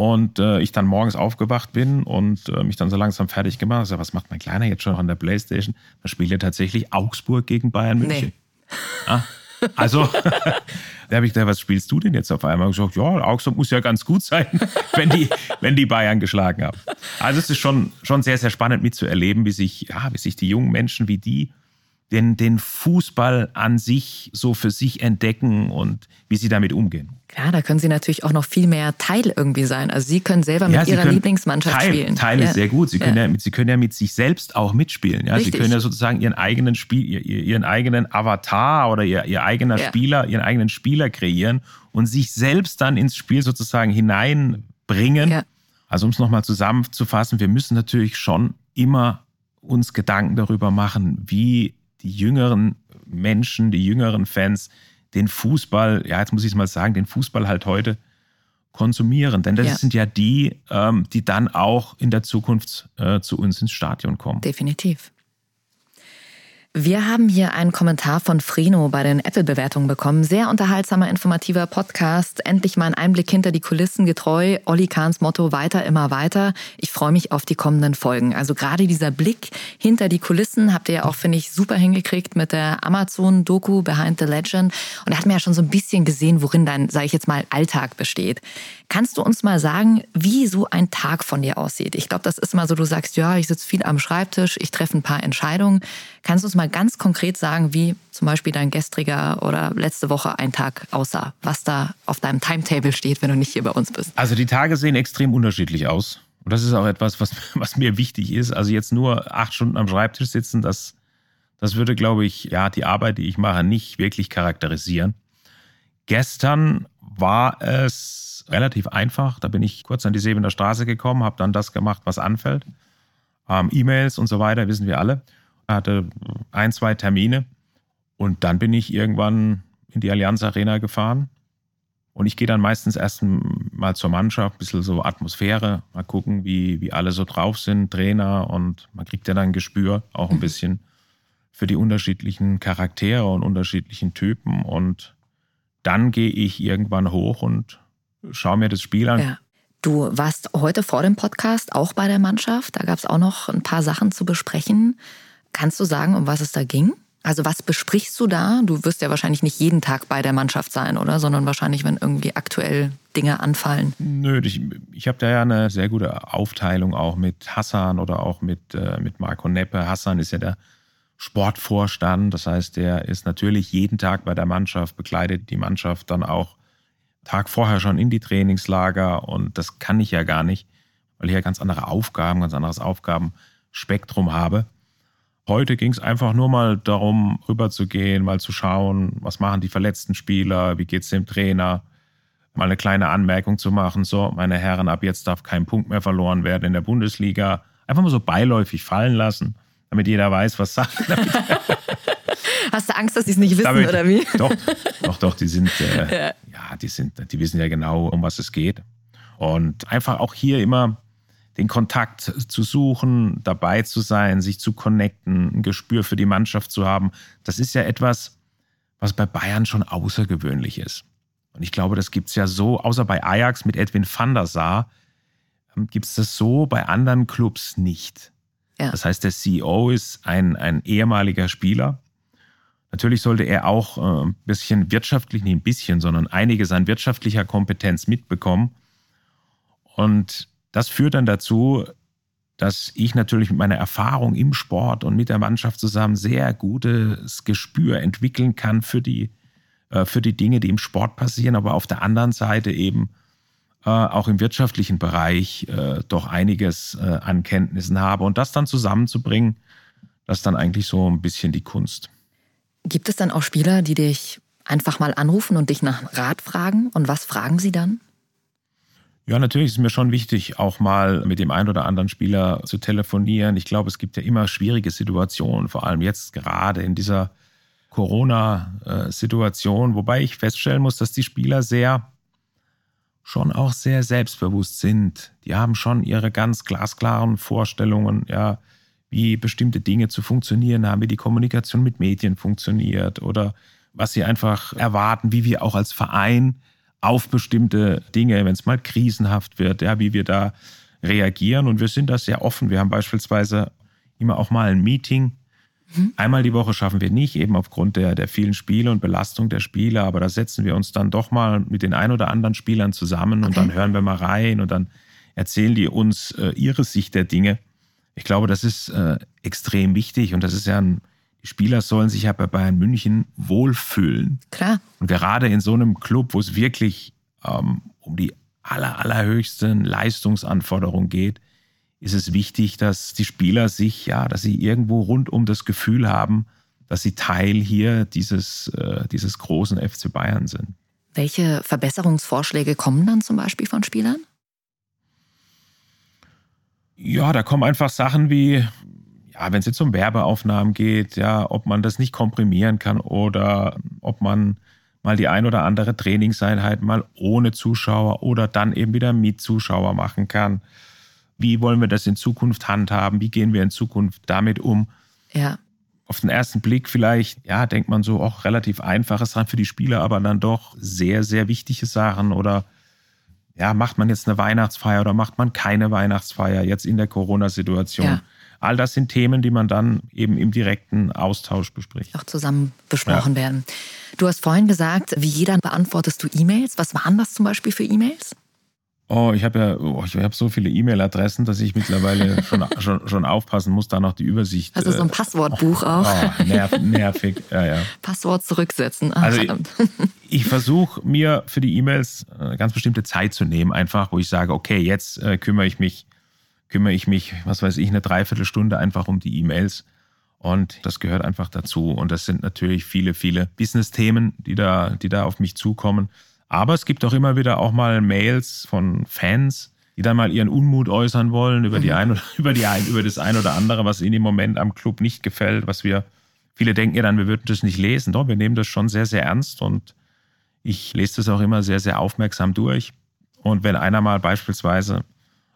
[SPEAKER 1] und äh, ich dann morgens aufgewacht bin und äh, mich dann so langsam fertig gemacht habe. Also, was macht mein Kleiner jetzt schon an der Playstation? Da spielt er tatsächlich Augsburg gegen Bayern München. Nee. Ah, also, (laughs) da habe ich gedacht, was spielst du denn jetzt auf einmal? Ich gesagt, ja, Augsburg muss ja ganz gut sein, (laughs) wenn die, wenn die Bayern geschlagen haben. Also es ist schon, schon sehr, sehr spannend mitzuerleben, wie sich, ja, wie sich die jungen Menschen, wie die den, den Fußball an sich so für sich entdecken und wie sie damit umgehen.
[SPEAKER 2] Klar, da können Sie natürlich auch noch viel mehr Teil irgendwie sein. Also Sie können selber mit ja, Ihrer Lieblingsmannschaft
[SPEAKER 1] Teil,
[SPEAKER 2] spielen.
[SPEAKER 1] Teil ist sehr gut. Sie können ja. ja. Sie können ja mit sich selbst auch mitspielen. Ja, Sie können ja sozusagen Ihren eigenen Spiel, Ihren eigenen Avatar oder Ihr, Ihr eigener ja. Spieler, Ihren eigenen Spieler kreieren und sich selbst dann ins Spiel sozusagen hineinbringen. Ja. Also um es nochmal zusammenzufassen, wir müssen natürlich schon immer uns Gedanken darüber machen, wie die jüngeren Menschen, die jüngeren Fans den Fußball, ja, jetzt muss ich es mal sagen, den Fußball halt heute konsumieren. Denn das ja. sind ja die, ähm, die dann auch in der Zukunft äh, zu uns ins Stadion kommen.
[SPEAKER 2] Definitiv. Wir haben hier einen Kommentar von Frino bei den Apple-Bewertungen bekommen. Sehr unterhaltsamer, informativer Podcast. Endlich mal ein Einblick hinter die Kulissen getreu. Olli Kahns Motto weiter, immer weiter. Ich freue mich auf die kommenden Folgen. Also gerade dieser Blick hinter die Kulissen habt ihr ja auch, finde ich, super hingekriegt mit der Amazon-Doku Behind the Legend. Und da hat man ja schon so ein bisschen gesehen, worin dein, sage ich jetzt mal, Alltag besteht. Kannst du uns mal sagen, wie so ein Tag von dir aussieht? Ich glaube, das ist immer so, du sagst, ja, ich sitze viel am Schreibtisch, ich treffe ein paar Entscheidungen. Kannst du uns mal ganz konkret sagen, wie zum Beispiel dein gestriger oder letzte Woche ein Tag aussah, was da auf deinem Timetable steht, wenn du nicht hier bei uns bist?
[SPEAKER 1] Also die Tage sehen extrem unterschiedlich aus. Und das ist auch etwas, was, (laughs) was mir wichtig ist. Also jetzt nur acht Stunden am Schreibtisch sitzen, das, das würde, glaube ich, ja, die Arbeit, die ich mache, nicht wirklich charakterisieren. Gestern war es relativ einfach. Da bin ich kurz an die Sebener Straße gekommen, habe dann das gemacht, was anfällt. Ähm, E-Mails und so weiter, wissen wir alle hatte ein, zwei Termine und dann bin ich irgendwann in die Allianz Arena gefahren. Und ich gehe dann meistens erst mal zur Mannschaft, ein bisschen so Atmosphäre, mal gucken, wie, wie alle so drauf sind, Trainer und man kriegt ja dann ein Gespür auch ein mhm. bisschen für die unterschiedlichen Charaktere und unterschiedlichen Typen. Und dann gehe ich irgendwann hoch und schaue mir das Spiel an. Ja.
[SPEAKER 2] Du warst heute vor dem Podcast auch bei der Mannschaft. Da gab es auch noch ein paar Sachen zu besprechen. Kannst du sagen, um was es da ging? Also was besprichst du da? Du wirst ja wahrscheinlich nicht jeden Tag bei der Mannschaft sein, oder? Sondern wahrscheinlich, wenn irgendwie aktuell Dinge anfallen.
[SPEAKER 1] Nö, ich, ich habe da ja eine sehr gute Aufteilung auch mit Hassan oder auch mit, äh, mit Marco Neppe. Hassan ist ja der Sportvorstand, das heißt, der ist natürlich jeden Tag bei der Mannschaft, begleitet die Mannschaft dann auch Tag vorher schon in die Trainingslager und das kann ich ja gar nicht, weil ich ja ganz andere Aufgaben, ganz anderes Aufgabenspektrum habe. Heute ging es einfach nur mal darum, rüberzugehen, mal zu schauen, was machen die verletzten Spieler, wie geht es dem Trainer, mal eine kleine Anmerkung zu machen. So, meine Herren, ab jetzt darf kein Punkt mehr verloren werden in der Bundesliga. Einfach mal so beiläufig fallen lassen, damit jeder weiß, was sagt. (laughs)
[SPEAKER 2] Hast du Angst, dass sie es nicht wissen damit, oder wie? (laughs)
[SPEAKER 1] Doch, doch, doch. Die sind, äh, ja. ja, die sind, die wissen ja genau, um was es geht. Und einfach auch hier immer den Kontakt zu suchen, dabei zu sein, sich zu connecten, ein Gespür für die Mannschaft zu haben, das ist ja etwas, was bei Bayern schon außergewöhnlich ist. Und ich glaube, das gibt es ja so, außer bei Ajax mit Edwin van der Sar, ähm, gibt es das so bei anderen Clubs nicht. Ja. Das heißt, der CEO ist ein, ein ehemaliger Spieler. Natürlich sollte er auch äh, ein bisschen wirtschaftlich, nicht ein bisschen, sondern einiges an wirtschaftlicher Kompetenz mitbekommen. Und das führt dann dazu, dass ich natürlich mit meiner Erfahrung im Sport und mit der Mannschaft zusammen sehr gutes Gespür entwickeln kann für die, äh, für die Dinge, die im Sport passieren, aber auf der anderen Seite eben äh, auch im wirtschaftlichen Bereich äh, doch einiges an Kenntnissen habe. Und das dann zusammenzubringen, das ist dann eigentlich so ein bisschen die Kunst.
[SPEAKER 2] Gibt es dann auch Spieler, die dich einfach mal anrufen und dich nach Rat fragen? Und was fragen sie dann?
[SPEAKER 1] Ja, natürlich ist mir schon wichtig, auch mal mit dem einen oder anderen Spieler zu telefonieren. Ich glaube, es gibt ja immer schwierige Situationen, vor allem jetzt gerade in dieser Corona-Situation, wobei ich feststellen muss, dass die Spieler sehr, schon auch sehr selbstbewusst sind. Die haben schon ihre ganz glasklaren Vorstellungen, ja, wie bestimmte Dinge zu funktionieren haben, wie die Kommunikation mit Medien funktioniert oder was sie einfach erwarten, wie wir auch als Verein auf bestimmte Dinge, wenn es mal krisenhaft wird, ja, wie wir da reagieren. Und wir sind da sehr offen. Wir haben beispielsweise immer auch mal ein Meeting. Mhm. Einmal die Woche schaffen wir nicht, eben aufgrund der, der vielen Spiele und Belastung der Spieler. Aber da setzen wir uns dann doch mal mit den ein oder anderen Spielern zusammen und dann hören wir mal rein und dann erzählen die uns äh, ihre Sicht der Dinge. Ich glaube, das ist äh, extrem wichtig und das ist ja ein, die Spieler sollen sich ja bei Bayern München wohlfühlen.
[SPEAKER 2] Klar.
[SPEAKER 1] Und gerade in so einem Club, wo es wirklich ähm, um die aller, allerhöchsten Leistungsanforderungen geht, ist es wichtig, dass die Spieler sich, ja, dass sie irgendwo rundum das Gefühl haben, dass sie Teil hier dieses, äh, dieses großen FC Bayern sind.
[SPEAKER 2] Welche Verbesserungsvorschläge kommen dann zum Beispiel von Spielern?
[SPEAKER 1] Ja, da kommen einfach Sachen wie, ja, wenn es jetzt um Werbeaufnahmen geht, ja, ob man das nicht komprimieren kann oder ob man mal die ein oder andere Trainingseinheit mal ohne Zuschauer oder dann eben wieder mit Zuschauer machen kann. Wie wollen wir das in Zukunft handhaben? Wie gehen wir in Zukunft damit um?
[SPEAKER 2] Ja.
[SPEAKER 1] Auf den ersten Blick vielleicht, ja, denkt man so auch relativ einfaches dran für die Spieler, aber dann doch sehr, sehr wichtige Sachen oder ja, macht man jetzt eine Weihnachtsfeier oder macht man keine Weihnachtsfeier jetzt in der Corona-Situation? Ja. All das sind Themen, die man dann eben im direkten Austausch bespricht.
[SPEAKER 2] Auch zusammen besprochen ja. werden. Du hast vorhin gesagt, wie jeder beantwortest du E-Mails. Was waren das zum Beispiel für E-Mails?
[SPEAKER 1] Oh, ich habe ja, oh, ich habe so viele E-Mail-Adressen, dass ich mittlerweile (laughs) schon, schon, schon, aufpassen muss, da noch die Übersicht.
[SPEAKER 2] Also so ein äh, Passwortbuch oh, auch.
[SPEAKER 1] Oh, nerv, nervig, ja, ja.
[SPEAKER 2] Passwort zurücksetzen.
[SPEAKER 1] Ach, also ich, ich versuche mir für die E-Mails eine ganz bestimmte Zeit zu nehmen, einfach, wo ich sage, okay, jetzt äh, kümmere ich mich, kümmere ich mich, was weiß ich, eine Dreiviertelstunde einfach um die E-Mails. Und das gehört einfach dazu. Und das sind natürlich viele, viele Business-Themen, die da, die da auf mich zukommen. Aber es gibt auch immer wieder auch mal Mails von Fans, die dann mal ihren Unmut äußern wollen über die mhm. ein oder (laughs) über die ein, über das ein oder andere, was ihnen im Moment am Club nicht gefällt, was wir viele denken ja dann, wir würden das nicht lesen. Doch, wir nehmen das schon sehr, sehr ernst und ich lese das auch immer sehr, sehr aufmerksam durch. Und wenn einer mal beispielsweise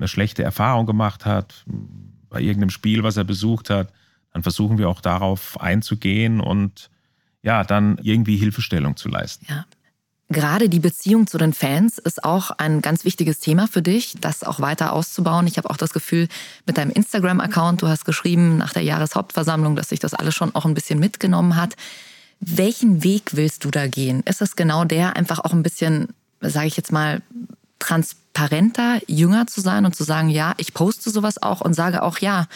[SPEAKER 1] eine schlechte Erfahrung gemacht hat bei irgendeinem Spiel, was er besucht hat, dann versuchen wir auch darauf einzugehen und ja, dann irgendwie Hilfestellung zu leisten.
[SPEAKER 2] Ja, Gerade die Beziehung zu den Fans ist auch ein ganz wichtiges Thema für dich, das auch weiter auszubauen. Ich habe auch das Gefühl, mit deinem Instagram-Account, du hast geschrieben nach der Jahreshauptversammlung, dass sich das alles schon auch ein bisschen mitgenommen hat. Welchen Weg willst du da gehen? Ist es genau der, einfach auch ein bisschen, sage ich jetzt mal, transparenter, jünger zu sein und zu sagen, ja, ich poste sowas auch und sage auch, ja,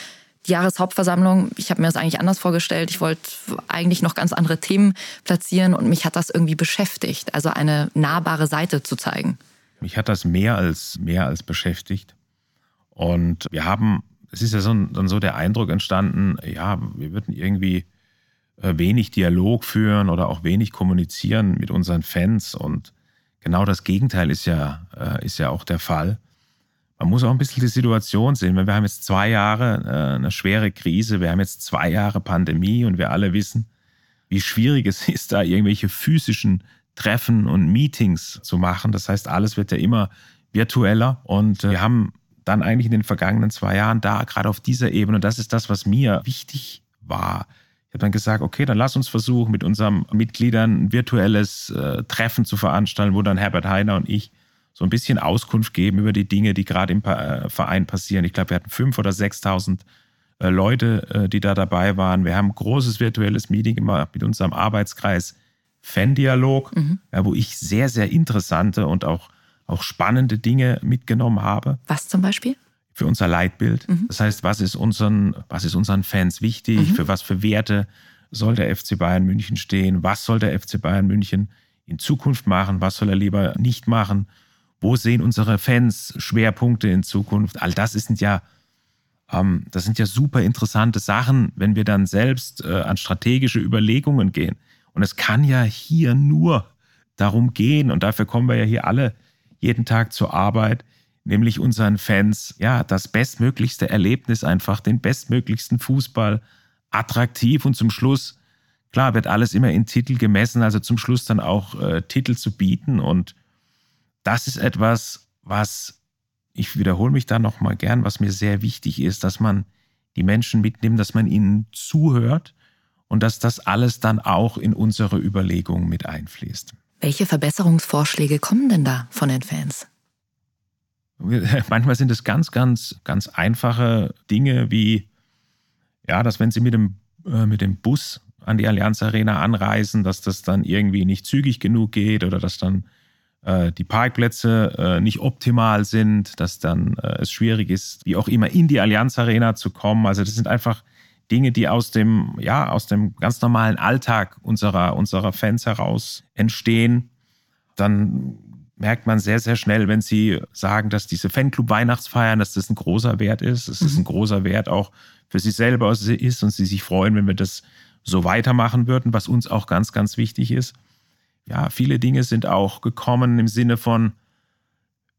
[SPEAKER 2] die Jahreshauptversammlung, ich habe mir das eigentlich anders vorgestellt. Ich wollte eigentlich noch ganz andere Themen platzieren und mich hat das irgendwie beschäftigt, also eine nahbare Seite zu zeigen.
[SPEAKER 1] Mich hat das mehr als, mehr als beschäftigt. Und wir haben, es ist ja so, dann so der Eindruck entstanden, ja, wir würden irgendwie äh, wenig Dialog führen oder auch wenig kommunizieren mit unseren Fans. Und genau das Gegenteil ist ja, äh, ist ja auch der Fall man muss auch ein bisschen die Situation sehen. Wir haben jetzt zwei Jahre äh, eine schwere Krise, wir haben jetzt zwei Jahre Pandemie und wir alle wissen, wie schwierig es ist, da irgendwelche physischen Treffen und Meetings zu machen. Das heißt, alles wird ja immer virtueller und äh, wir haben dann eigentlich in den vergangenen zwei Jahren da gerade auf dieser Ebene, und das ist das, was mir wichtig war. Ich habe dann gesagt, okay, dann lass uns versuchen, mit unseren Mitgliedern ein virtuelles äh, Treffen zu veranstalten, wo dann Herbert Heiner und ich so ein bisschen Auskunft geben über die Dinge, die gerade im äh, Verein passieren. Ich glaube, wir hatten fünf oder 6.000 äh, Leute, äh, die da dabei waren. Wir haben ein großes virtuelles Meeting immer mit unserem Arbeitskreis Fan-Dialog, mhm. wo ich sehr, sehr interessante und auch, auch spannende Dinge mitgenommen habe.
[SPEAKER 2] Was zum Beispiel?
[SPEAKER 1] Für unser Leitbild. Mhm. Das heißt, was ist unseren, was ist unseren Fans wichtig? Mhm. Für was für Werte soll der FC Bayern München stehen? Was soll der FC Bayern München in Zukunft machen? Was soll er lieber nicht machen? Wo sehen unsere Fans Schwerpunkte in Zukunft? All das sind ja, ähm, das sind ja super interessante Sachen, wenn wir dann selbst äh, an strategische Überlegungen gehen. Und es kann ja hier nur darum gehen, und dafür kommen wir ja hier alle jeden Tag zur Arbeit, nämlich unseren Fans, ja, das bestmöglichste Erlebnis einfach, den bestmöglichsten Fußball, attraktiv und zum Schluss, klar, wird alles immer in Titel gemessen, also zum Schluss dann auch äh, Titel zu bieten und das ist etwas, was, ich wiederhole mich da nochmal gern, was mir sehr wichtig ist, dass man die Menschen mitnimmt, dass man ihnen zuhört und dass das alles dann auch in unsere Überlegungen mit einfließt.
[SPEAKER 2] Welche Verbesserungsvorschläge kommen denn da von den Fans? (laughs)
[SPEAKER 1] Manchmal sind es ganz, ganz, ganz einfache Dinge wie, ja, dass wenn sie mit dem, äh, mit dem Bus an die Allianz Arena anreisen, dass das dann irgendwie nicht zügig genug geht oder dass dann äh, die Parkplätze äh, nicht optimal sind, dass dann äh, es schwierig ist, wie auch immer in die Allianz Arena zu kommen. Also das sind einfach Dinge, die aus dem, ja, aus dem ganz normalen Alltag unserer, unserer Fans heraus entstehen. Dann merkt man sehr, sehr schnell, wenn sie sagen, dass diese Fanclub-Weihnachtsfeiern, dass das ein großer Wert ist, dass das ein mhm. großer Wert auch für sie selber ist und sie sich freuen, wenn wir das so weitermachen würden, was uns auch ganz, ganz wichtig ist ja, viele Dinge sind auch gekommen im Sinne von,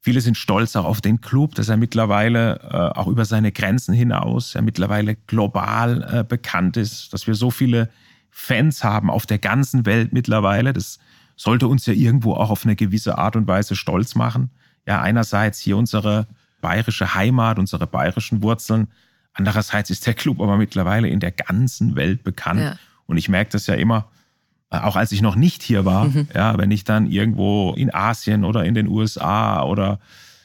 [SPEAKER 1] Viele sind stolz auch auf den Club, dass er mittlerweile äh, auch über seine Grenzen hinaus, ja mittlerweile global äh, bekannt ist, dass wir so viele Fans haben auf der ganzen Welt mittlerweile. Das sollte uns ja irgendwo auch auf eine gewisse Art und Weise stolz machen. Ja, einerseits hier unsere bayerische Heimat, unsere bayerischen Wurzeln. Andererseits ist der Club aber mittlerweile in der ganzen Welt bekannt. Ja. Und ich merke das ja immer, äh, auch als ich noch nicht hier war, mhm. ja, wenn ich dann irgendwo in Asien oder in den USA oder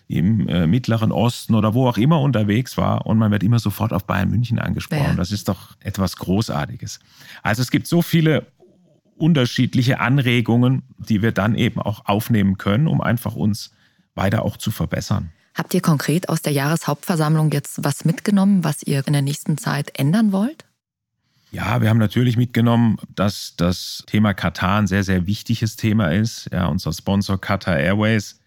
[SPEAKER 1] im äh, Mittleren Osten oder wo auch immer unterwegs war und man wird immer sofort auf Bayern München angesprochen. Ja. Das ist doch etwas Großartiges. Also es gibt so viele unterschiedliche Anregungen, die wir dann eben auch aufnehmen können, um einfach uns weiter auch zu verbessern.
[SPEAKER 2] Habt ihr konkret aus der Jahreshauptversammlung jetzt was mitgenommen, was ihr in der nächsten Zeit ändern wollt?
[SPEAKER 1] Ja, wir haben natürlich mitgenommen, dass das Thema Katar ein sehr, sehr wichtiges Thema ist. Ja, unser Sponsor Qatar Airways,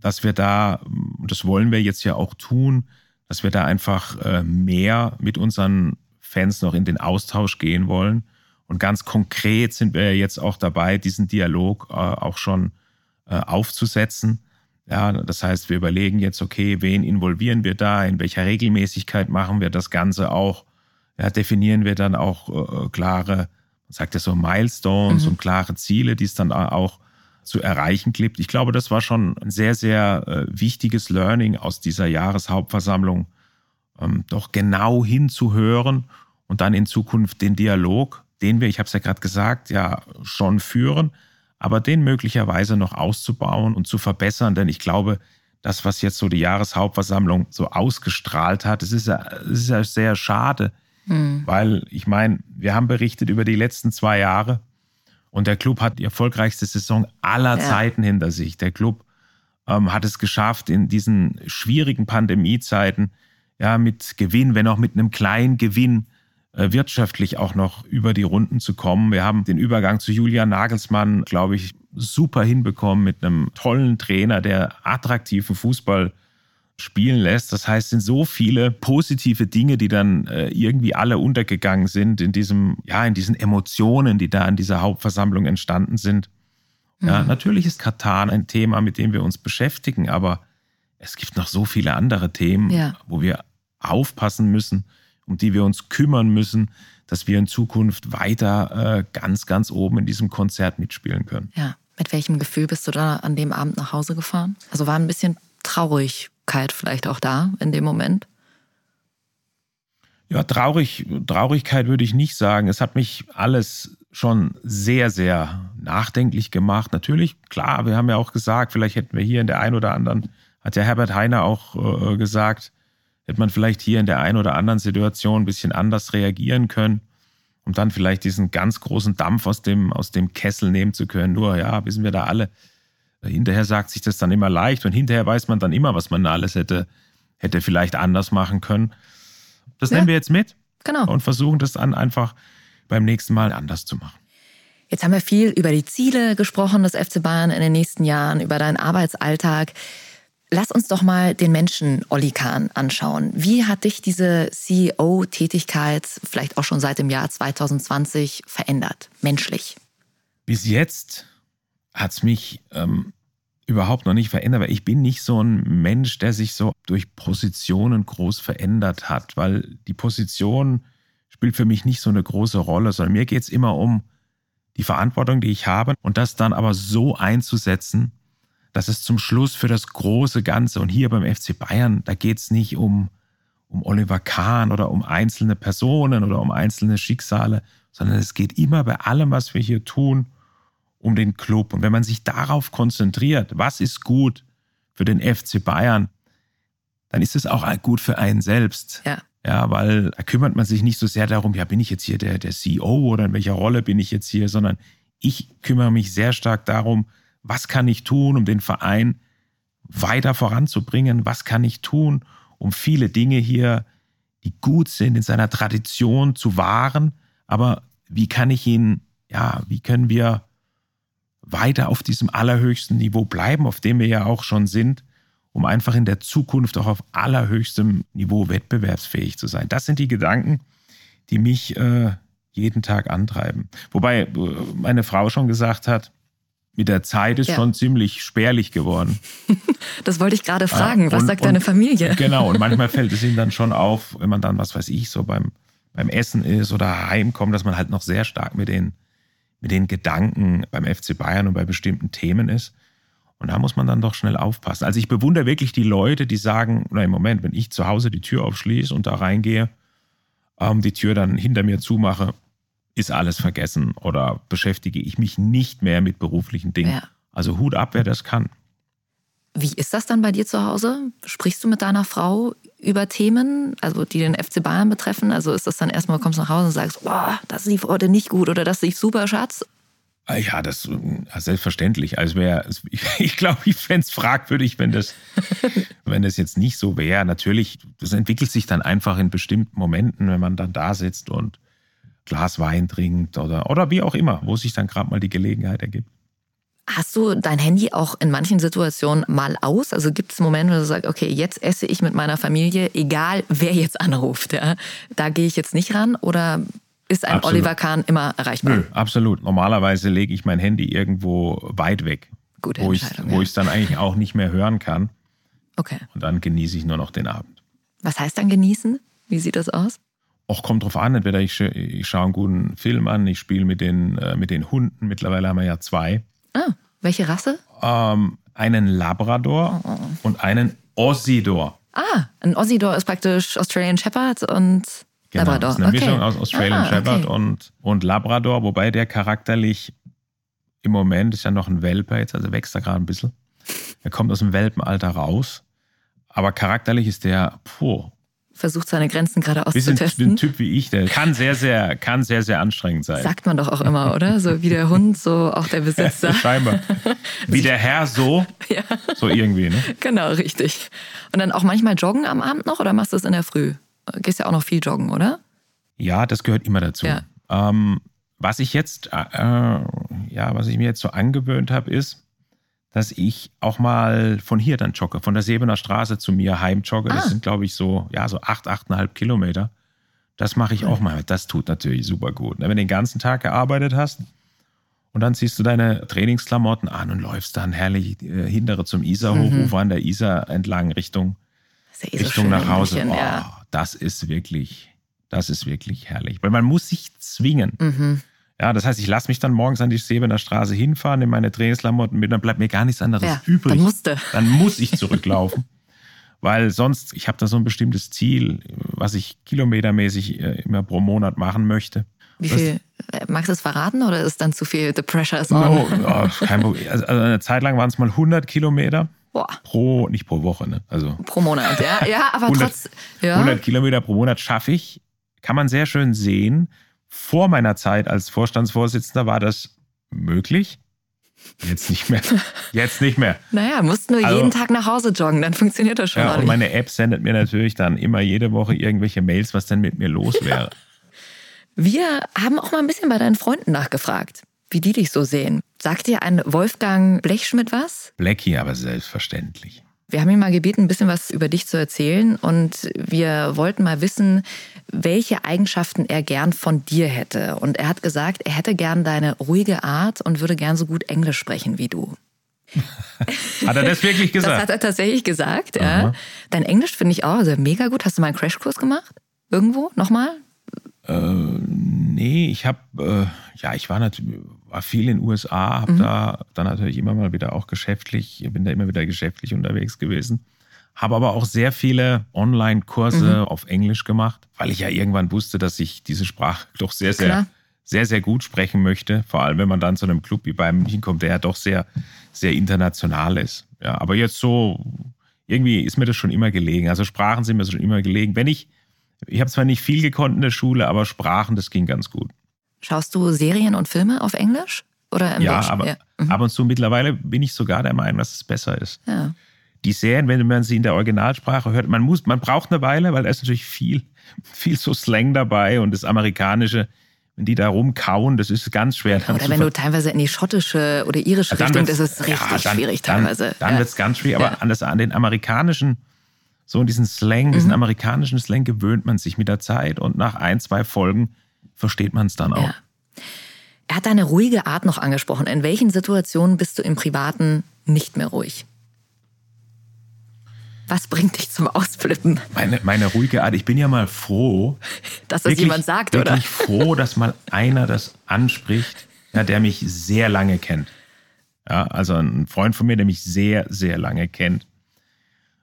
[SPEAKER 1] dass wir da, und das wollen wir jetzt ja auch tun, dass wir da einfach äh, mehr mit unseren Fans noch in den Austausch gehen wollen. Und ganz konkret sind wir jetzt auch dabei, diesen Dialog äh, auch schon äh, aufzusetzen. Ja, das heißt, wir überlegen jetzt, okay, wen involvieren wir da, in welcher Regelmäßigkeit machen wir das Ganze auch ja, definieren wir dann auch äh, klare, man sagt ja so Milestones mhm. und klare Ziele, die es dann auch zu erreichen gibt. Ich glaube, das war schon ein sehr, sehr äh, wichtiges Learning aus dieser Jahreshauptversammlung, ähm, doch genau hinzuhören und dann in Zukunft den Dialog, den wir, ich habe es ja gerade gesagt, ja schon führen, aber den möglicherweise noch auszubauen und zu verbessern, denn ich glaube, das, was jetzt so die Jahreshauptversammlung so ausgestrahlt hat, es ist ja, ist ja sehr schade, Mhm. Weil ich meine, wir haben berichtet über die letzten zwei Jahre und der Club hat die erfolgreichste Saison aller ja. Zeiten hinter sich. Der Club ähm, hat es geschafft, in diesen schwierigen Pandemiezeiten ja mit Gewinn, wenn auch mit einem kleinen Gewinn, wirtschaftlich auch noch über die Runden zu kommen. Wir haben den Übergang zu Julian Nagelsmann, glaube ich, super hinbekommen mit einem tollen Trainer, der attraktiven Fußball spielen lässt. Das heißt, es sind so viele positive Dinge, die dann äh, irgendwie alle untergegangen sind in diesem, ja, in diesen Emotionen, die da in dieser Hauptversammlung entstanden sind. Ja, mhm. natürlich ist Katan ein Thema, mit dem wir uns beschäftigen, aber es gibt noch so viele andere Themen, ja. wo wir aufpassen müssen, um die wir uns kümmern müssen, dass wir in Zukunft weiter äh, ganz, ganz oben in diesem Konzert mitspielen können.
[SPEAKER 2] Ja, mit welchem Gefühl bist du da an dem Abend nach Hause gefahren? Also war ein bisschen traurig Traurigkeit vielleicht auch da in dem Moment?
[SPEAKER 1] Ja, traurig, Traurigkeit würde ich nicht sagen. Es hat mich alles schon sehr, sehr nachdenklich gemacht. Natürlich, klar, wir haben ja auch gesagt, vielleicht hätten wir hier in der einen oder anderen, hat ja Herbert Heiner auch äh, gesagt, hätte man vielleicht hier in der einen oder anderen Situation ein bisschen anders reagieren können, um dann vielleicht diesen ganz großen Dampf aus dem, aus dem Kessel nehmen zu können. Nur, ja, wissen wir da alle, Hinterher sagt sich das dann immer leicht und hinterher weiß man dann immer, was man alles hätte, hätte vielleicht anders machen können. Das ja. nehmen wir jetzt mit genau. und versuchen das dann einfach beim nächsten Mal anders zu machen.
[SPEAKER 2] Jetzt haben wir viel über die Ziele gesprochen des FC Bayern in den nächsten Jahren, über deinen Arbeitsalltag. Lass uns doch mal den Menschen Olli Kahn anschauen. Wie hat dich diese CEO-Tätigkeit vielleicht auch schon seit dem Jahr 2020 verändert, menschlich?
[SPEAKER 1] Bis jetzt hat es mich ähm, überhaupt noch nicht verändert, weil ich bin nicht so ein Mensch, der sich so durch Positionen groß verändert hat, weil die Position spielt für mich nicht so eine große Rolle, sondern mir geht es immer um die Verantwortung, die ich habe und das dann aber so einzusetzen, dass es zum Schluss für das große Ganze und hier beim FC Bayern, da geht es nicht um, um Oliver Kahn oder um einzelne Personen oder um einzelne Schicksale, sondern es geht immer bei allem, was wir hier tun, um den Club. Und wenn man sich darauf konzentriert, was ist gut für den FC Bayern, dann ist es auch gut für einen selbst. Ja. Ja, weil da kümmert man sich nicht so sehr darum, ja, bin ich jetzt hier der, der CEO oder in welcher Rolle bin ich jetzt hier, sondern ich kümmere mich sehr stark darum, was kann ich tun, um den Verein weiter voranzubringen, was kann ich tun, um viele Dinge hier, die gut sind, in seiner Tradition zu wahren, aber wie kann ich ihn, ja, wie können wir weiter auf diesem allerhöchsten Niveau bleiben, auf dem wir ja auch schon sind, um einfach in der Zukunft auch auf allerhöchstem Niveau wettbewerbsfähig zu sein. Das sind die Gedanken, die mich äh, jeden Tag antreiben. Wobei äh, meine Frau schon gesagt hat, mit der Zeit ist
[SPEAKER 2] Ja.
[SPEAKER 1] schon ziemlich spärlich geworden. (laughs)
[SPEAKER 2] Das wollte ich gerade fragen.
[SPEAKER 1] Ja,
[SPEAKER 2] Was
[SPEAKER 1] und-
[SPEAKER 2] sagt deine Familie? (laughs)
[SPEAKER 1] Genau, und manchmal (laughs) fällt es ihnen dann schon auf, wenn man dann, was weiß ich, so beim, beim Essen ist oder heimkommt, dass man halt noch sehr stark mit den, mit den Gedanken beim FC Bayern und bei bestimmten Themen ist. Und da muss man dann doch schnell aufpassen. Also ich bewundere wirklich die Leute, die sagen, na im Moment, wenn ich zu Hause die Tür aufschließe und da reingehe, ähm, die Tür dann hinter mir zumache, ist alles vergessen oder beschäftige ich mich nicht mehr mit beruflichen Dingen.
[SPEAKER 2] Ja.
[SPEAKER 1] Also Hut ab, wer das kann.
[SPEAKER 2] Wie ist das dann bei dir zu Hause? Sprichst du mit deiner Frau über Themen, also die den FC Bayern betreffen? Also ist das dann erstmal, kommst du nach Hause und sagst, boah, das lief heute nicht gut oder das lief super, Schatz?
[SPEAKER 1] Ah Ja, das selbstverständlich. Also wär, ich, (laughs) ich glaube, ich fände es fragwürdig, wenn das, (laughs) wenn das jetzt nicht so wäre. Natürlich, das entwickelt sich dann einfach in bestimmten Momenten, wenn man dann da sitzt und Glas Wein trinkt oder, oder wie auch immer, wo sich dann gerade mal die Gelegenheit ergibt.
[SPEAKER 2] Hast du dein Handy auch in manchen Situationen mal aus? Also gibt es Momente, wo du sagst, okay, jetzt esse ich mit meiner Familie, egal wer jetzt anruft. Ja? Da gehe ich jetzt nicht ran oder ist ein
[SPEAKER 1] Absolut.
[SPEAKER 2] Oliver Kahn immer erreichbar?
[SPEAKER 1] Nö, absolut. Normalerweise lege ich mein Handy irgendwo weit weg,
[SPEAKER 2] Gute
[SPEAKER 1] wo ich
[SPEAKER 2] ja.
[SPEAKER 1] ich es dann eigentlich auch nicht mehr hören kann.
[SPEAKER 2] Okay.
[SPEAKER 1] Und dann genieße ich nur noch den Abend.
[SPEAKER 2] Was heißt dann genießen? Wie sieht das aus?
[SPEAKER 1] Auch kommt drauf an, entweder ich, ich schaue einen guten Film an, ich spiele mit den, äh, mit den Hunden. Mittlerweile haben wir ja zwei.
[SPEAKER 2] Ah, welche Rasse?
[SPEAKER 1] ähm, einen Labrador und einen Ossidor.
[SPEAKER 2] Ah, ein Ossidor ist praktisch Australian Shepherd und Labrador.
[SPEAKER 1] Das ist eine
[SPEAKER 2] okay.
[SPEAKER 1] Mischung aus Australian
[SPEAKER 2] Ah,
[SPEAKER 1] Shepherd
[SPEAKER 2] okay.
[SPEAKER 1] und, und Labrador, wobei der charakterlich im Moment ist ja noch ein Welpe jetzt, also wächst er gerade ein bisschen. Er kommt aus dem Welpenalter raus. Aber charakterlich ist der, puh,
[SPEAKER 2] Versucht seine Grenzen gerade auszutesten.
[SPEAKER 1] ein Typ wie ich, der kann sehr, sehr, kann sehr, sehr anstrengend sein.
[SPEAKER 2] Sagt man doch auch immer, oder? So wie der Hund, so auch der Besitzer. (laughs)
[SPEAKER 1] Scheinbar. (laughs) Wie der Herr so,
[SPEAKER 2] ja,
[SPEAKER 1] so irgendwie, ne?
[SPEAKER 2] genau, richtig. Und dann auch manchmal joggen am Abend noch oder machst du es in der Früh? Gehst ja auch noch viel joggen, oder?
[SPEAKER 1] Ja, das gehört immer dazu.
[SPEAKER 2] Ja.
[SPEAKER 1] Ähm, was ich jetzt, äh, ja, was ich mir jetzt so angewöhnt habe, ist, dass ich auch mal von hier dann jogge, von der Sebener Straße zu mir heim jogge.
[SPEAKER 2] Ah.
[SPEAKER 1] Das sind, glaube ich, so, ja, so acht, achteinhalb Kilometer. Das mache ich auch mal. Das tut natürlich super gut. ne? Wenn du den ganzen Tag gearbeitet hast und dann ziehst du deine Trainingsklamotten an und läufst dann herrlich äh, hintere zum Isarhof, an der Isar entlang Richtung
[SPEAKER 2] ja
[SPEAKER 1] Richtung nach Hause.
[SPEAKER 2] München,
[SPEAKER 1] Oh,
[SPEAKER 2] ja.
[SPEAKER 1] Das ist wirklich, das ist wirklich herrlich. Weil man muss sich zwingen.
[SPEAKER 2] Mhm.
[SPEAKER 1] Ja, das heißt, ich lasse mich dann morgens an die Sebener Straße hinfahren, nehme meine Trainingsklamotten mit, dann bleibt mir gar nichts anderes
[SPEAKER 2] Ja,
[SPEAKER 1] übrig.
[SPEAKER 2] dann musste.
[SPEAKER 1] Dann muss ich zurücklaufen. (laughs) Weil sonst, ich habe da so ein bestimmtes Ziel, was ich kilometermäßig äh, immer pro Monat machen möchte.
[SPEAKER 2] Wie
[SPEAKER 1] Das-
[SPEAKER 2] viel? äh, Magst du es verraten oder ist dann zu viel? The pressure is on.
[SPEAKER 1] Oh, oh, kein Problem. Also, also eine Zeit lang waren es mal 100 Kilometer
[SPEAKER 2] Boah,
[SPEAKER 1] pro, nicht pro Woche, ne? Also
[SPEAKER 2] pro Monat, ja. Ja, aber
[SPEAKER 1] 100
[SPEAKER 2] trotz. Ja.
[SPEAKER 1] 100 Kilometer pro Monat schaffe ich. Kann man sehr schön sehen. Vor meiner Zeit als Vorstandsvorsitzender war das möglich. Jetzt nicht mehr. (laughs) Jetzt nicht mehr.
[SPEAKER 2] Naja, musst nur
[SPEAKER 1] Also-
[SPEAKER 2] jeden Tag nach Hause joggen, dann funktioniert das schon.
[SPEAKER 1] Ja, und meine App sendet mir natürlich dann immer jede Woche irgendwelche Mails, was denn mit mir los wäre.
[SPEAKER 2] Wir haben auch mal ein bisschen bei deinen Freunden nachgefragt, wie die dich so sehen. Sagt dir ein Wolfgang Blechschmidt was?
[SPEAKER 1] Blackie aber selbstverständlich.
[SPEAKER 2] Wir haben ihn mal gebeten, ein bisschen was über dich zu erzählen und wir wollten mal wissen, welche Eigenschaften er gern von dir hätte. Und er hat gesagt, er hätte gern deine ruhige Art und würde gern so gut Englisch sprechen wie du. (laughs)
[SPEAKER 1] Hat er das wirklich
[SPEAKER 2] Das hat
[SPEAKER 1] gesagt?
[SPEAKER 2] er tatsächlich gesagt, ja. Dein Englisch finde ich auch also mega gut. Hast du mal einen Crashkurs gemacht? Irgendwo? Nochmal?
[SPEAKER 1] Äh, nee, ich habe, äh, ja, ich war natürlich, war viel in den USA,
[SPEAKER 2] Mhm.
[SPEAKER 1] habe da dann natürlich immer mal wieder auch geschäftlich, bin da immer wieder geschäftlich unterwegs gewesen. Habe aber auch sehr viele Online-Kurse
[SPEAKER 2] Mhm.
[SPEAKER 1] auf Englisch gemacht, weil ich ja irgendwann wusste, dass ich diese Sprache (laughs) doch sehr, sehr,
[SPEAKER 2] Klar.
[SPEAKER 1] sehr, sehr gut sprechen möchte. Vor allem, wenn man dann zu einem Club wie Bayern München kommt, der ja doch sehr, sehr international ist. Ja, aber jetzt so, irgendwie ist mir das schon immer gelegen. Also Sprachen sind mir schon immer gelegen. Wenn ich, ich habe zwar nicht viel gekonnt in der Schule, aber Sprachen, das ging ganz gut.
[SPEAKER 2] Schaust du Serien und Filme auf Englisch? Oder im
[SPEAKER 1] Ja,
[SPEAKER 2] Deutschen?
[SPEAKER 1] aber
[SPEAKER 2] Ja. Mhm.
[SPEAKER 1] ab und zu mittlerweile bin ich sogar der Meinung, dass es besser ist.
[SPEAKER 2] ja.
[SPEAKER 1] Die Serien, wenn man sie in der Originalsprache hört, man muss, man braucht eine Weile, weil da ist natürlich viel, (laughs) viel so Slang dabei und das Amerikanische, wenn die da rumkauen, das ist ganz schwer. dann
[SPEAKER 2] Oder wenn du teilweise in die schottische oder irische
[SPEAKER 1] Dann
[SPEAKER 2] Richtung, das ist richtig
[SPEAKER 1] ja, dann,
[SPEAKER 2] schwierig
[SPEAKER 1] dann,
[SPEAKER 2] teilweise.
[SPEAKER 1] Dann
[SPEAKER 2] ja.
[SPEAKER 1] wird es ganz schwierig, aber
[SPEAKER 2] Ja.
[SPEAKER 1] an, das, an den amerikanischen, so an diesen Slang, diesen
[SPEAKER 2] Mhm.
[SPEAKER 1] amerikanischen Slang gewöhnt man sich mit der Zeit und nach ein, zwei Folgen versteht man es dann auch.
[SPEAKER 2] Ja. Er hat deine ruhige Art noch angesprochen. In welchen Situationen bist du im Privaten nicht mehr ruhig? Was bringt dich zum Ausflippen?
[SPEAKER 1] Meine, meine ruhige Art. Ich bin ja mal froh,
[SPEAKER 2] Dass das
[SPEAKER 1] wirklich,
[SPEAKER 2] jemand sagt, oder?
[SPEAKER 1] wirklich froh, dass mal einer das anspricht, ja, der mich sehr lange kennt. Ja, also ein Freund von mir, der mich sehr, sehr lange kennt.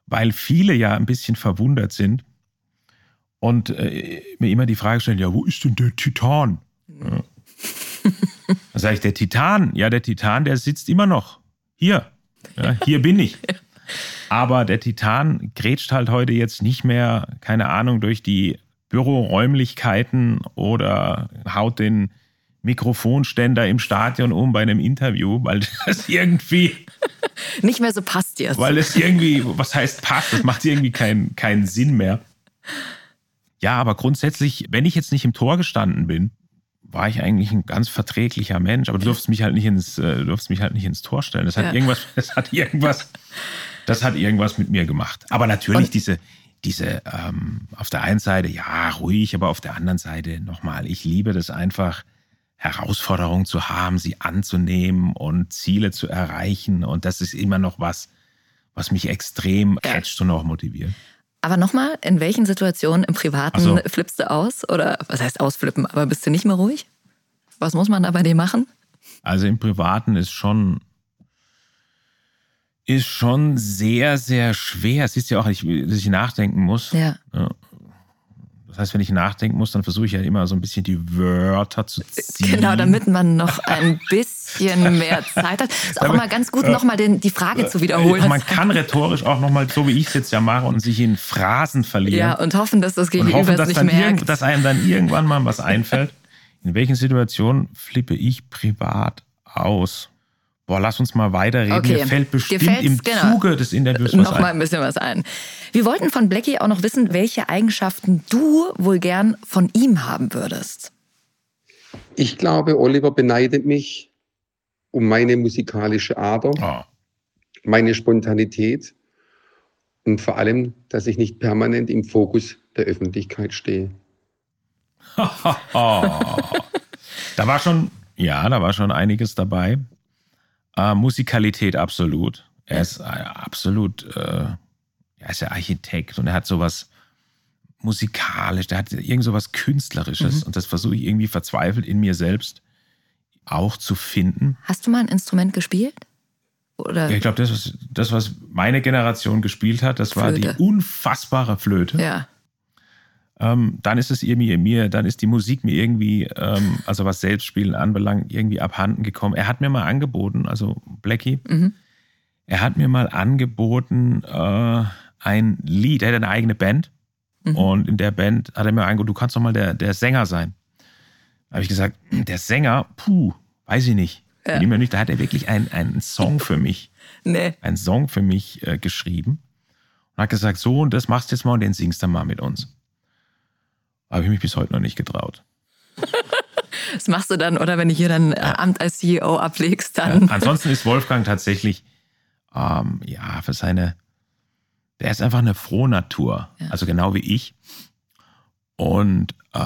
[SPEAKER 1] Weil viele ja ein bisschen verwundert sind und äh, mir immer die Frage stellen, ja, wo ist denn der Titan? Ja. (laughs) Dann sage ich, der Titan, ja, der Titan, der sitzt immer noch. Hier. Ja, hier bin ich. (laughs) Aber der Titan grätscht halt heute jetzt nicht mehr, keine Ahnung, durch die Büroräumlichkeiten oder haut den Mikrofonständer im Stadion um bei einem Interview, weil (laughs) das irgendwie,
[SPEAKER 2] Nicht mehr so passt jetzt.
[SPEAKER 1] weil es irgendwie, was heißt passt, das macht irgendwie keinen keinen Sinn mehr. Ja, aber grundsätzlich, wenn ich jetzt nicht im Tor gestanden bin, war ich eigentlich ein ganz verträglicher Mensch, aber du durfst mich halt nicht ins, äh, du durfst mich halt nicht ins Tor stellen. Das hat
[SPEAKER 2] Ja.
[SPEAKER 1] irgendwas, (laughs) das hat irgendwas, das hat irgendwas mit mir gemacht. Aber natürlich
[SPEAKER 2] Und-
[SPEAKER 1] diese, diese, ähm, auf der einen Seite, ja, ruhig, aber auf der anderen Seite nochmal, ich liebe das einfach, Herausforderungen zu haben, sie anzunehmen und Ziele zu erreichen. Und das ist immer noch was, was mich extrem
[SPEAKER 2] Ja.
[SPEAKER 1] catcht und auch motiviert.
[SPEAKER 2] Aber nochmal, in welchen Situationen im Privaten
[SPEAKER 1] so.
[SPEAKER 2] flippst du aus? Oder was heißt ausflippen? Aber bist du nicht mehr ruhig? Was muss man da bei dir machen?
[SPEAKER 1] Also im Privaten ist schon, ist schon sehr, sehr schwer. Siehst du ja auch, dass ich nachdenken muss.
[SPEAKER 2] Ja.
[SPEAKER 1] Das heißt, wenn ich nachdenken muss, dann versuche ich ja immer so ein bisschen die Wörter zu ziehen.
[SPEAKER 2] Genau, damit man noch ein bisschen (laughs) (laughs) mehr Zeit hat. Ist auch
[SPEAKER 1] Damit-
[SPEAKER 2] immer ganz gut, nochmal die Frage zu wiederholen.
[SPEAKER 1] Man kann rhetorisch auch nochmal, so wie ich es jetzt ja mache, und sich in Phrasen verlieren.
[SPEAKER 2] ja, und hoffen, dass das
[SPEAKER 1] und
[SPEAKER 2] Gegenüber
[SPEAKER 1] hoffen,
[SPEAKER 2] es
[SPEAKER 1] dass,
[SPEAKER 2] nicht
[SPEAKER 1] dann
[SPEAKER 2] merkt.
[SPEAKER 1] irgend, dass einem dann irgendwann mal was einfällt. In welchen Situationen flippe ich privat aus? Boah, lass uns mal weiterreden.
[SPEAKER 2] Okay.
[SPEAKER 1] Mir fällt bestimmt im
[SPEAKER 2] genau.
[SPEAKER 1] Zuge des Interviews was
[SPEAKER 2] noch mal
[SPEAKER 1] ein.
[SPEAKER 2] ein bisschen was ein. Wir wollten von Blackie auch noch wissen, welche Eigenschaften du wohl gern von ihm haben würdest.
[SPEAKER 6] Ich glaube, Oliver beneidet mich um meine musikalische Ader,
[SPEAKER 1] Oh.
[SPEAKER 6] meine Spontanität und vor allem, dass ich nicht permanent im Fokus der Öffentlichkeit stehe. (laughs)
[SPEAKER 1] Da war schon, ja, da war schon einiges dabei. Äh, Musikalität absolut. Er ist äh, absolut, äh, er ist ja Architekt und er hat sowas musikalisch, der hat irgend sowas Künstlerisches und das versuche ich irgendwie verzweifelt in mir selbst auch zu finden.
[SPEAKER 2] Hast du mal ein Instrument gespielt? Oder?
[SPEAKER 1] Ich glaube, das was, das, was meine Generation gespielt hat, das war
[SPEAKER 2] Flöte.
[SPEAKER 1] die unfassbare Flöte.
[SPEAKER 2] ja.
[SPEAKER 1] ähm, dann ist es irgendwie mir, dann ist die Musik mir irgendwie, ähm, also was Selbstspielen anbelangt, irgendwie abhanden gekommen. Er hat mir mal angeboten, also Blackie,
[SPEAKER 2] Mhm.
[SPEAKER 1] er hat mir mal angeboten, äh, ein Lied, er hat eine eigene Band
[SPEAKER 2] Mhm.
[SPEAKER 1] und in der Band hat er mir angeboten, du kannst doch mal der, der Sänger sein. Da habe ich gesagt, der Sänger, puh, weiß ich nicht.
[SPEAKER 2] Ja.
[SPEAKER 1] Bin nicht, da hat er wirklich einen, einen Song für mich, (laughs)
[SPEAKER 2] Nee.
[SPEAKER 1] einen Song für mich äh, geschrieben und hat gesagt, so und das machst du jetzt mal und den singst dann mal mit uns. Habe ich mich bis heute noch nicht getraut. (laughs)
[SPEAKER 2] Das machst du dann, oder wenn du hier dann äh, Amt als CEO ablegst, dann.
[SPEAKER 1] Ja, ansonsten ist Wolfgang tatsächlich, ähm, ja, für seine, der ist einfach eine frohe Natur.
[SPEAKER 2] Ja.
[SPEAKER 1] Also genau wie ich. Und äh,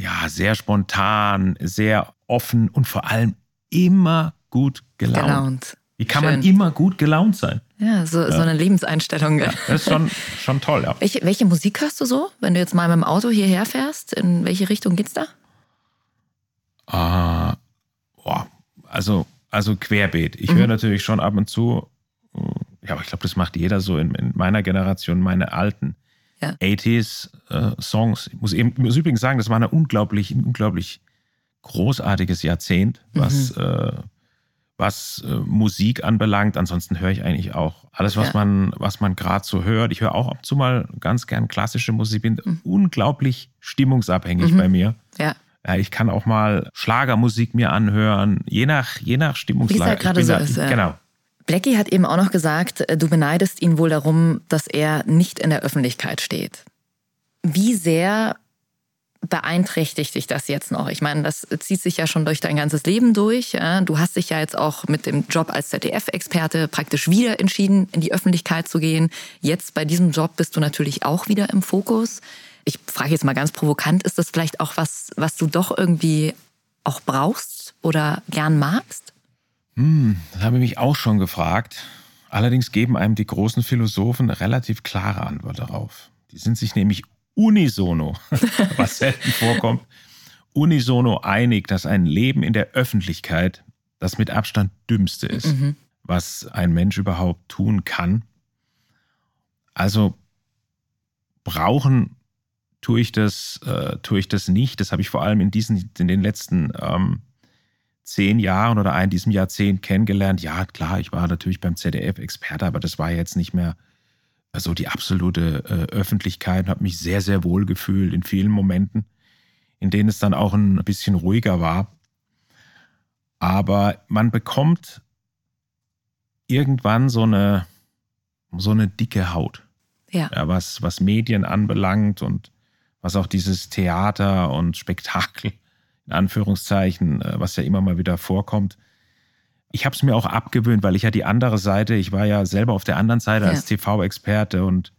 [SPEAKER 1] ja, sehr spontan, sehr offen und vor allem immer gut gelaunt.
[SPEAKER 2] Gelaunt.
[SPEAKER 1] Wie kann
[SPEAKER 2] Schön.
[SPEAKER 1] man immer gut gelaunt sein?
[SPEAKER 2] Ja, so, so eine Lebenseinstellung. gell?
[SPEAKER 1] Das ist schon, schon toll, ja.
[SPEAKER 2] Welche, welche Musik hörst du so, wenn du jetzt mal mit dem Auto hierher fährst? In welche Richtung geht's da?
[SPEAKER 1] Äh, boah, also, also querbeet. Ich
[SPEAKER 2] Mhm.
[SPEAKER 1] höre natürlich schon ab und zu, äh, ja, aber ich glaube, das macht jeder so in, in meiner Generation, meine alten
[SPEAKER 2] Ja.
[SPEAKER 1] 80s äh, Songs. Ich muss, eben, muss übrigens sagen, das war eine unglaublich, ein unglaublich großartiges Jahrzehnt, was,
[SPEAKER 2] Mhm.
[SPEAKER 1] äh, was äh, Musik anbelangt. Ansonsten höre ich eigentlich auch alles, was
[SPEAKER 2] Ja.
[SPEAKER 1] man, was man gerade so hört. Ich höre auch ab und zu mal ganz gern klassische Musik, bin unglaublich stimmungsabhängig
[SPEAKER 2] Mhm.
[SPEAKER 1] bei mir.
[SPEAKER 2] Ja.
[SPEAKER 1] Ja, ich kann auch mal Schlagermusik mir anhören, je nach, je nach Stimmungslage.
[SPEAKER 2] Wie es halt gerade
[SPEAKER 1] Ich
[SPEAKER 2] so
[SPEAKER 1] da-
[SPEAKER 2] ist.
[SPEAKER 1] Genau.
[SPEAKER 2] Blackie hat eben auch noch gesagt, äh, du beneidest ihn wohl darum, dass er nicht in der Öffentlichkeit steht. Wie sehr beeinträchtigt dich das jetzt noch? Ich meine, das zieht sich ja schon durch dein ganzes Leben durch. Du hast dich ja jetzt auch mit dem Job als ZDF-Experte praktisch wieder entschieden, in die Öffentlichkeit zu gehen. Jetzt bei diesem Job bist du natürlich auch wieder im Fokus. Ich frage jetzt mal ganz provokant, ist das vielleicht auch was, was du doch irgendwie auch brauchst oder gern magst?
[SPEAKER 1] Hm, das habe ich mich auch schon gefragt. Allerdings geben einem die großen Philosophen eine relativ klare Antwort darauf. Die sind sich nämlich unisono, (laughs) was selten vorkommt, unisono einig, dass ein Leben in der Öffentlichkeit das mit Abstand dümmste ist, mhm. was ein Mensch überhaupt tun kann. Also brauchen tue ich das, äh, tue ich das nicht. Das habe ich vor allem in diesen, in den letzten ähm, zehn Jahren oder in diesem Jahrzehnt kennengelernt. Ja, klar, ich war natürlich beim ZDF Experte, aber das war jetzt nicht mehr so die absolute äh, Öffentlichkeit habe mich sehr, sehr wohl gefühlt in vielen Momenten, in denen es dann auch ein bisschen ruhiger war. Aber man bekommt irgendwann so eine, so eine dicke Haut.
[SPEAKER 2] Ja.
[SPEAKER 1] ja was, was Medien anbelangt und was auch dieses Theater und Spektakel, in Anführungszeichen, äh, was ja immer mal wieder vorkommt. Ich habe es mir auch abgewöhnt, weil ich ja die andere Seite, ich war ja selber auf der anderen Seite ja. als TV-Experte und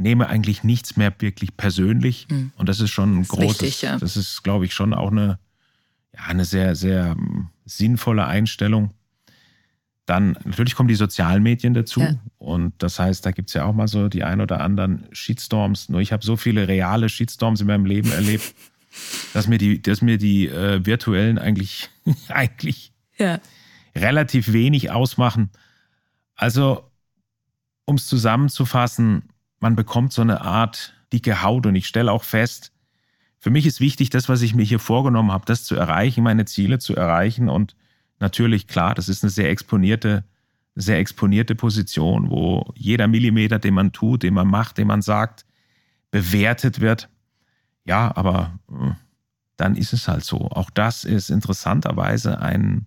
[SPEAKER 1] nehme eigentlich nichts mehr wirklich persönlich. Mhm. Und das ist schon ein das großes, wichtig, ja. das ist, glaube ich, schon auch eine, ja, eine sehr, sehr hm, sinnvolle Einstellung. Dann natürlich kommen die Sozialmedien dazu. Ja. Und das heißt, da gibt es ja auch mal so die ein oder anderen Shitstorms. Nur ich habe so viele reale Shitstorms in meinem Leben erlebt, (laughs) dass mir die, dass mir die äh, virtuellen eigentlich, (laughs) eigentlich ja. relativ wenig ausmachen. Also, um es zusammenzufassen, man bekommt so eine Art dicke Haut und ich stelle auch fest, für mich ist wichtig, das, was ich mir hier vorgenommen habe, das zu erreichen, meine Ziele zu erreichen und natürlich, klar, das ist eine sehr exponierte, sehr exponierte Position, wo jeder Millimeter, den man tut, den man macht, den man sagt, bewertet wird. Ja, aber äh, dann ist es halt so. Auch das ist interessanterweise ein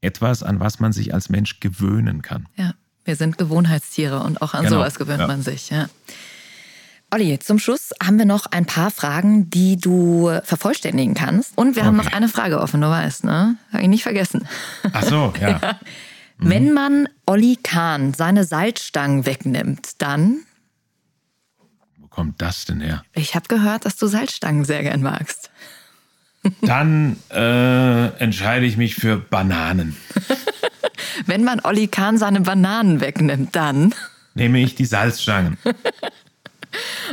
[SPEAKER 1] etwas, an was man sich als Mensch gewöhnen kann.
[SPEAKER 2] Ja, wir sind Gewohnheitstiere und auch an genau. sowas gewöhnt ja. man sich. Ja. Olli, zum Schluss haben wir noch ein paar Fragen, die du vervollständigen kannst. Und wir okay. haben noch eine Frage offen, du weißt, ne? Habe ich nicht vergessen.
[SPEAKER 1] Ach so, (laughs) ja. ja.
[SPEAKER 2] Mhm. Wenn man Olli Kahn seine Salzstangen wegnimmt, dann.
[SPEAKER 1] Kommt das denn her?
[SPEAKER 2] Ich habe gehört, dass du Salzstangen sehr gern magst.
[SPEAKER 1] Dann äh, entscheide ich mich für Bananen. (laughs)
[SPEAKER 2] Wenn man Olli Kahn seine Bananen wegnimmt, dann.
[SPEAKER 1] Nehme ich die Salzstangen. (laughs)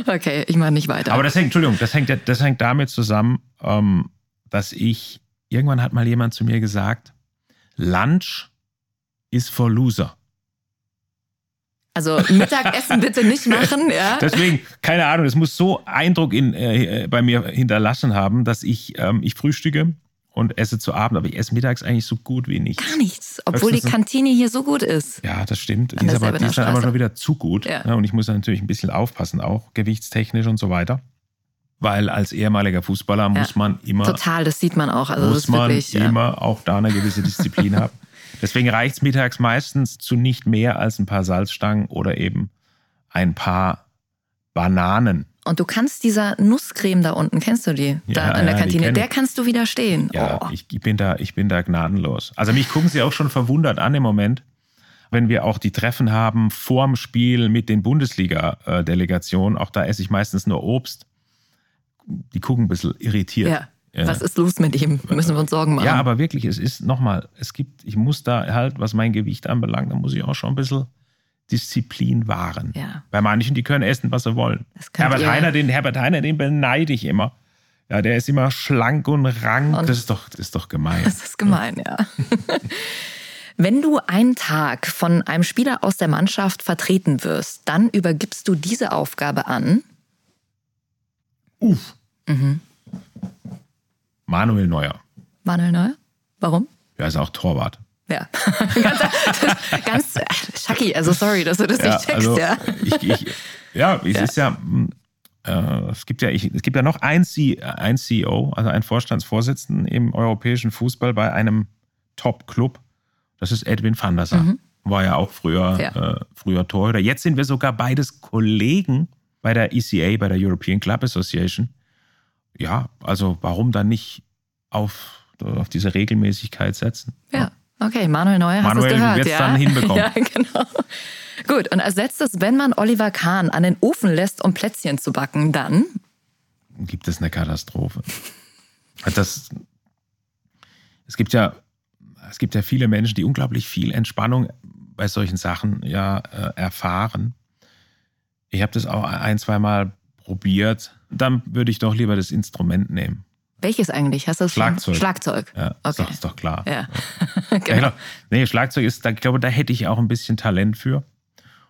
[SPEAKER 2] Okay, ich mache nicht weiter.
[SPEAKER 1] Aber das hängt, Entschuldigung, das hängt, das hängt damit zusammen, ähm, dass ich, irgendwann hat mal jemand zu mir gesagt, Lunch ist for Loser.
[SPEAKER 2] Also Mittagessen bitte nicht (laughs) machen, ja.
[SPEAKER 1] Deswegen, keine Ahnung, es muss so Eindruck in, äh, bei mir hinterlassen haben, dass ich, ähm, ich frühstücke und esse zu Abend, aber ich esse mittags eigentlich so gut wie nichts.
[SPEAKER 2] Gar nichts, obwohl die Kantine hier so gut ist.
[SPEAKER 1] Ja, das stimmt. Die ist, aber, die ist dann aber schon wieder zu gut. Ja. und ich muss natürlich ein bisschen aufpassen, auch gewichtstechnisch und so weiter. Weil als ehemaliger Fußballer ja. muss man immer.
[SPEAKER 2] Total, das sieht man auch. Also
[SPEAKER 1] muss man wirklich, immer auch da eine gewisse Disziplin haben. (laughs) Deswegen reicht es mittags meistens zu nicht mehr als ein paar Salzstangen oder eben ein paar Bananen.
[SPEAKER 2] Und du kannst dieser Nusscreme da unten, kennst du die? Da ja, in der Kantine, der kannst du widerstehen.
[SPEAKER 1] Ja, oh. ich, bin da, ich bin da gnadenlos. Also mich gucken sie auch schon verwundert an im Moment, wenn wir auch die Treffen haben vorm Spiel mit den Bundesliga-Delegationen. Auch da esse ich meistens nur Obst. Die gucken ein bisschen irritiert.
[SPEAKER 2] Ja. Ja. Was ist los mit ihm? Müssen wir uns Sorgen machen.
[SPEAKER 1] Ja, aber wirklich, es ist nochmal, es gibt, ich muss da halt, was mein Gewicht anbelangt, da muss ich auch schon ein bisschen Disziplin wahren. Ja. Bei manchen, die können essen, was sie wollen. Herbert Heiner, den Herbert Heiner, den beneide ich immer. Ja, der ist immer schlank und rank. Und das, ist doch, das ist doch gemein.
[SPEAKER 2] Das ist gemein, ja. (laughs) Wenn du einen Tag von einem Spieler aus der Mannschaft vertreten wirst, dann übergibst du diese Aufgabe an.
[SPEAKER 1] Uff. Mhm. Manuel Neuer.
[SPEAKER 2] Manuel Neuer? Warum?
[SPEAKER 1] Ja, ist auch Torwart.
[SPEAKER 2] Ja, (laughs) ganz, ganz Schacki, also sorry, dass du das ja, nicht checkst, also ja. Ich,
[SPEAKER 1] ich, ja, es ja. ist ja, äh, es gibt ja, ich, es gibt ja noch ein, C, ein CEO, also einen Vorstandsvorsitzenden im europäischen Fußball bei einem Top-Club. Das ist Edwin van der Sar. Mhm. War ja auch früher, ja. Äh, früher Torhüter. Jetzt sind wir sogar beides Kollegen bei der ECA, bei der European Club Association. Ja, also warum dann nicht auf, auf diese Regelmäßigkeit setzen?
[SPEAKER 2] Ja. Okay, Manuel Neuer, hast du es gehört?
[SPEAKER 1] Manuel ja? dann hinbekommen. (laughs)
[SPEAKER 2] Ja, genau. Gut, und als letztes, wenn man Oliver Kahn an den Ofen lässt, um Plätzchen zu backen, dann?
[SPEAKER 1] Gibt es eine Katastrophe. Das, es gibt ja, es gibt ja viele Menschen, die unglaublich viel Entspannung bei solchen Sachen ja äh, erfahren. Ich habe das auch ein, zwei Mal probiert. Dann würde ich doch lieber das Instrument nehmen.
[SPEAKER 2] Welches eigentlich? Hast du das
[SPEAKER 1] Schlagzeug.
[SPEAKER 2] Schlagzeug.
[SPEAKER 1] Ja,
[SPEAKER 2] Okay.
[SPEAKER 1] ist, doch, ist doch klar.
[SPEAKER 2] Ja.
[SPEAKER 1] Ja, (laughs)
[SPEAKER 2] genau.
[SPEAKER 1] genau. Nee, Schlagzeug ist, da, ich glaube, da hätte ich auch ein bisschen Talent für.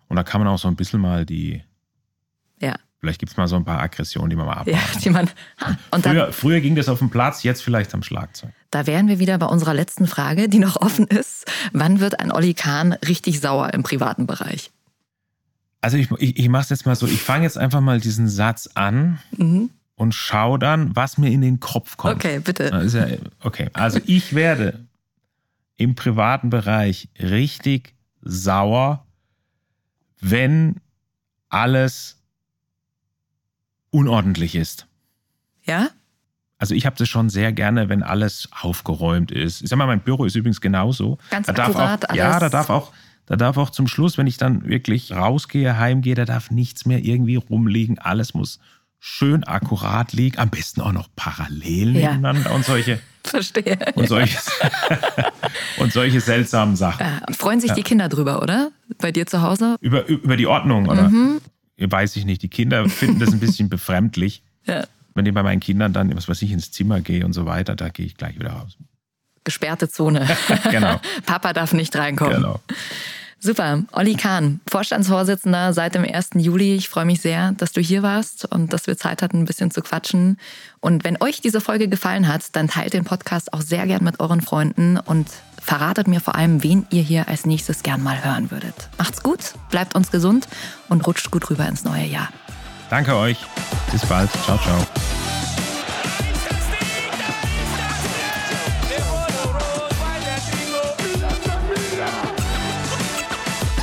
[SPEAKER 1] Und da kann man auch so ein bisschen mal die,
[SPEAKER 2] Ja.
[SPEAKER 1] vielleicht gibt es mal so ein paar Aggressionen, die man mal abbauen
[SPEAKER 2] Ja, die man. Ha, und dann,
[SPEAKER 1] Früher, früher ging das auf dem Platz, jetzt vielleicht am Schlagzeug.
[SPEAKER 2] da wären wir wieder bei unserer letzten Frage, die noch offen ist. Wann wird ein Olli Kahn richtig sauer im privaten Bereich?
[SPEAKER 1] Also ich, ich, ich mache es jetzt mal so, ich fange jetzt einfach mal diesen Satz an
[SPEAKER 2] Mhm.
[SPEAKER 1] und schaue dann, was mir in den Kopf kommt.
[SPEAKER 2] Okay, bitte.
[SPEAKER 1] Ja, okay, also ich werde im privaten Bereich richtig sauer, wenn alles unordentlich ist.
[SPEAKER 2] Ja?
[SPEAKER 1] Also ich habe das schon sehr gerne, wenn alles aufgeräumt ist. Ich sag mal, mein Büro ist übrigens genauso.
[SPEAKER 2] Ganz
[SPEAKER 1] da
[SPEAKER 2] akkurat
[SPEAKER 1] auch, Ja,
[SPEAKER 2] alles.
[SPEAKER 1] da darf auch, da darf auch zum Schluss, wenn ich dann wirklich rausgehe, heimgehe, da darf nichts mehr irgendwie rumliegen. Alles muss schön akkurat liegen. Am besten auch noch parallel
[SPEAKER 2] Ja.
[SPEAKER 1] nebeneinander und solche (laughs)
[SPEAKER 2] Verstehe.
[SPEAKER 1] und solche, (laughs) und solche seltsamen Sachen.
[SPEAKER 2] Ja, freuen sich die Kinder drüber, oder? Bei dir zu Hause?
[SPEAKER 1] Über, über die Ordnung, oder?
[SPEAKER 2] Mhm.
[SPEAKER 1] Weiß ich nicht. Die Kinder finden das ein bisschen (laughs) befremdlich.
[SPEAKER 2] Ja.
[SPEAKER 1] Wenn ich bei meinen Kindern dann, was weiß ich, ins Zimmer gehe und so weiter, da gehe ich gleich wieder raus.
[SPEAKER 2] Gesperrte Zone. (laughs) (laughs)
[SPEAKER 1] Genau.
[SPEAKER 2] Papa darf nicht reinkommen.
[SPEAKER 1] Genau.
[SPEAKER 2] Super. Olli Kahn, Vorstandsvorsitzender seit dem 1. Juli. Ich freue mich sehr, dass du hier warst und dass wir Zeit hatten, ein bisschen zu quatschen. Und wenn euch diese Folge gefallen hat, dann teilt den Podcast auch sehr gern mit euren Freunden und verratet mir vor allem, wen ihr hier als nächstes gern mal hören würdet. Macht's gut, bleibt uns gesund und rutscht gut rüber ins neue Jahr.
[SPEAKER 1] Danke euch. Bis bald. Ciao, ciao.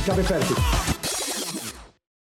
[SPEAKER 3] Chiave Fertig.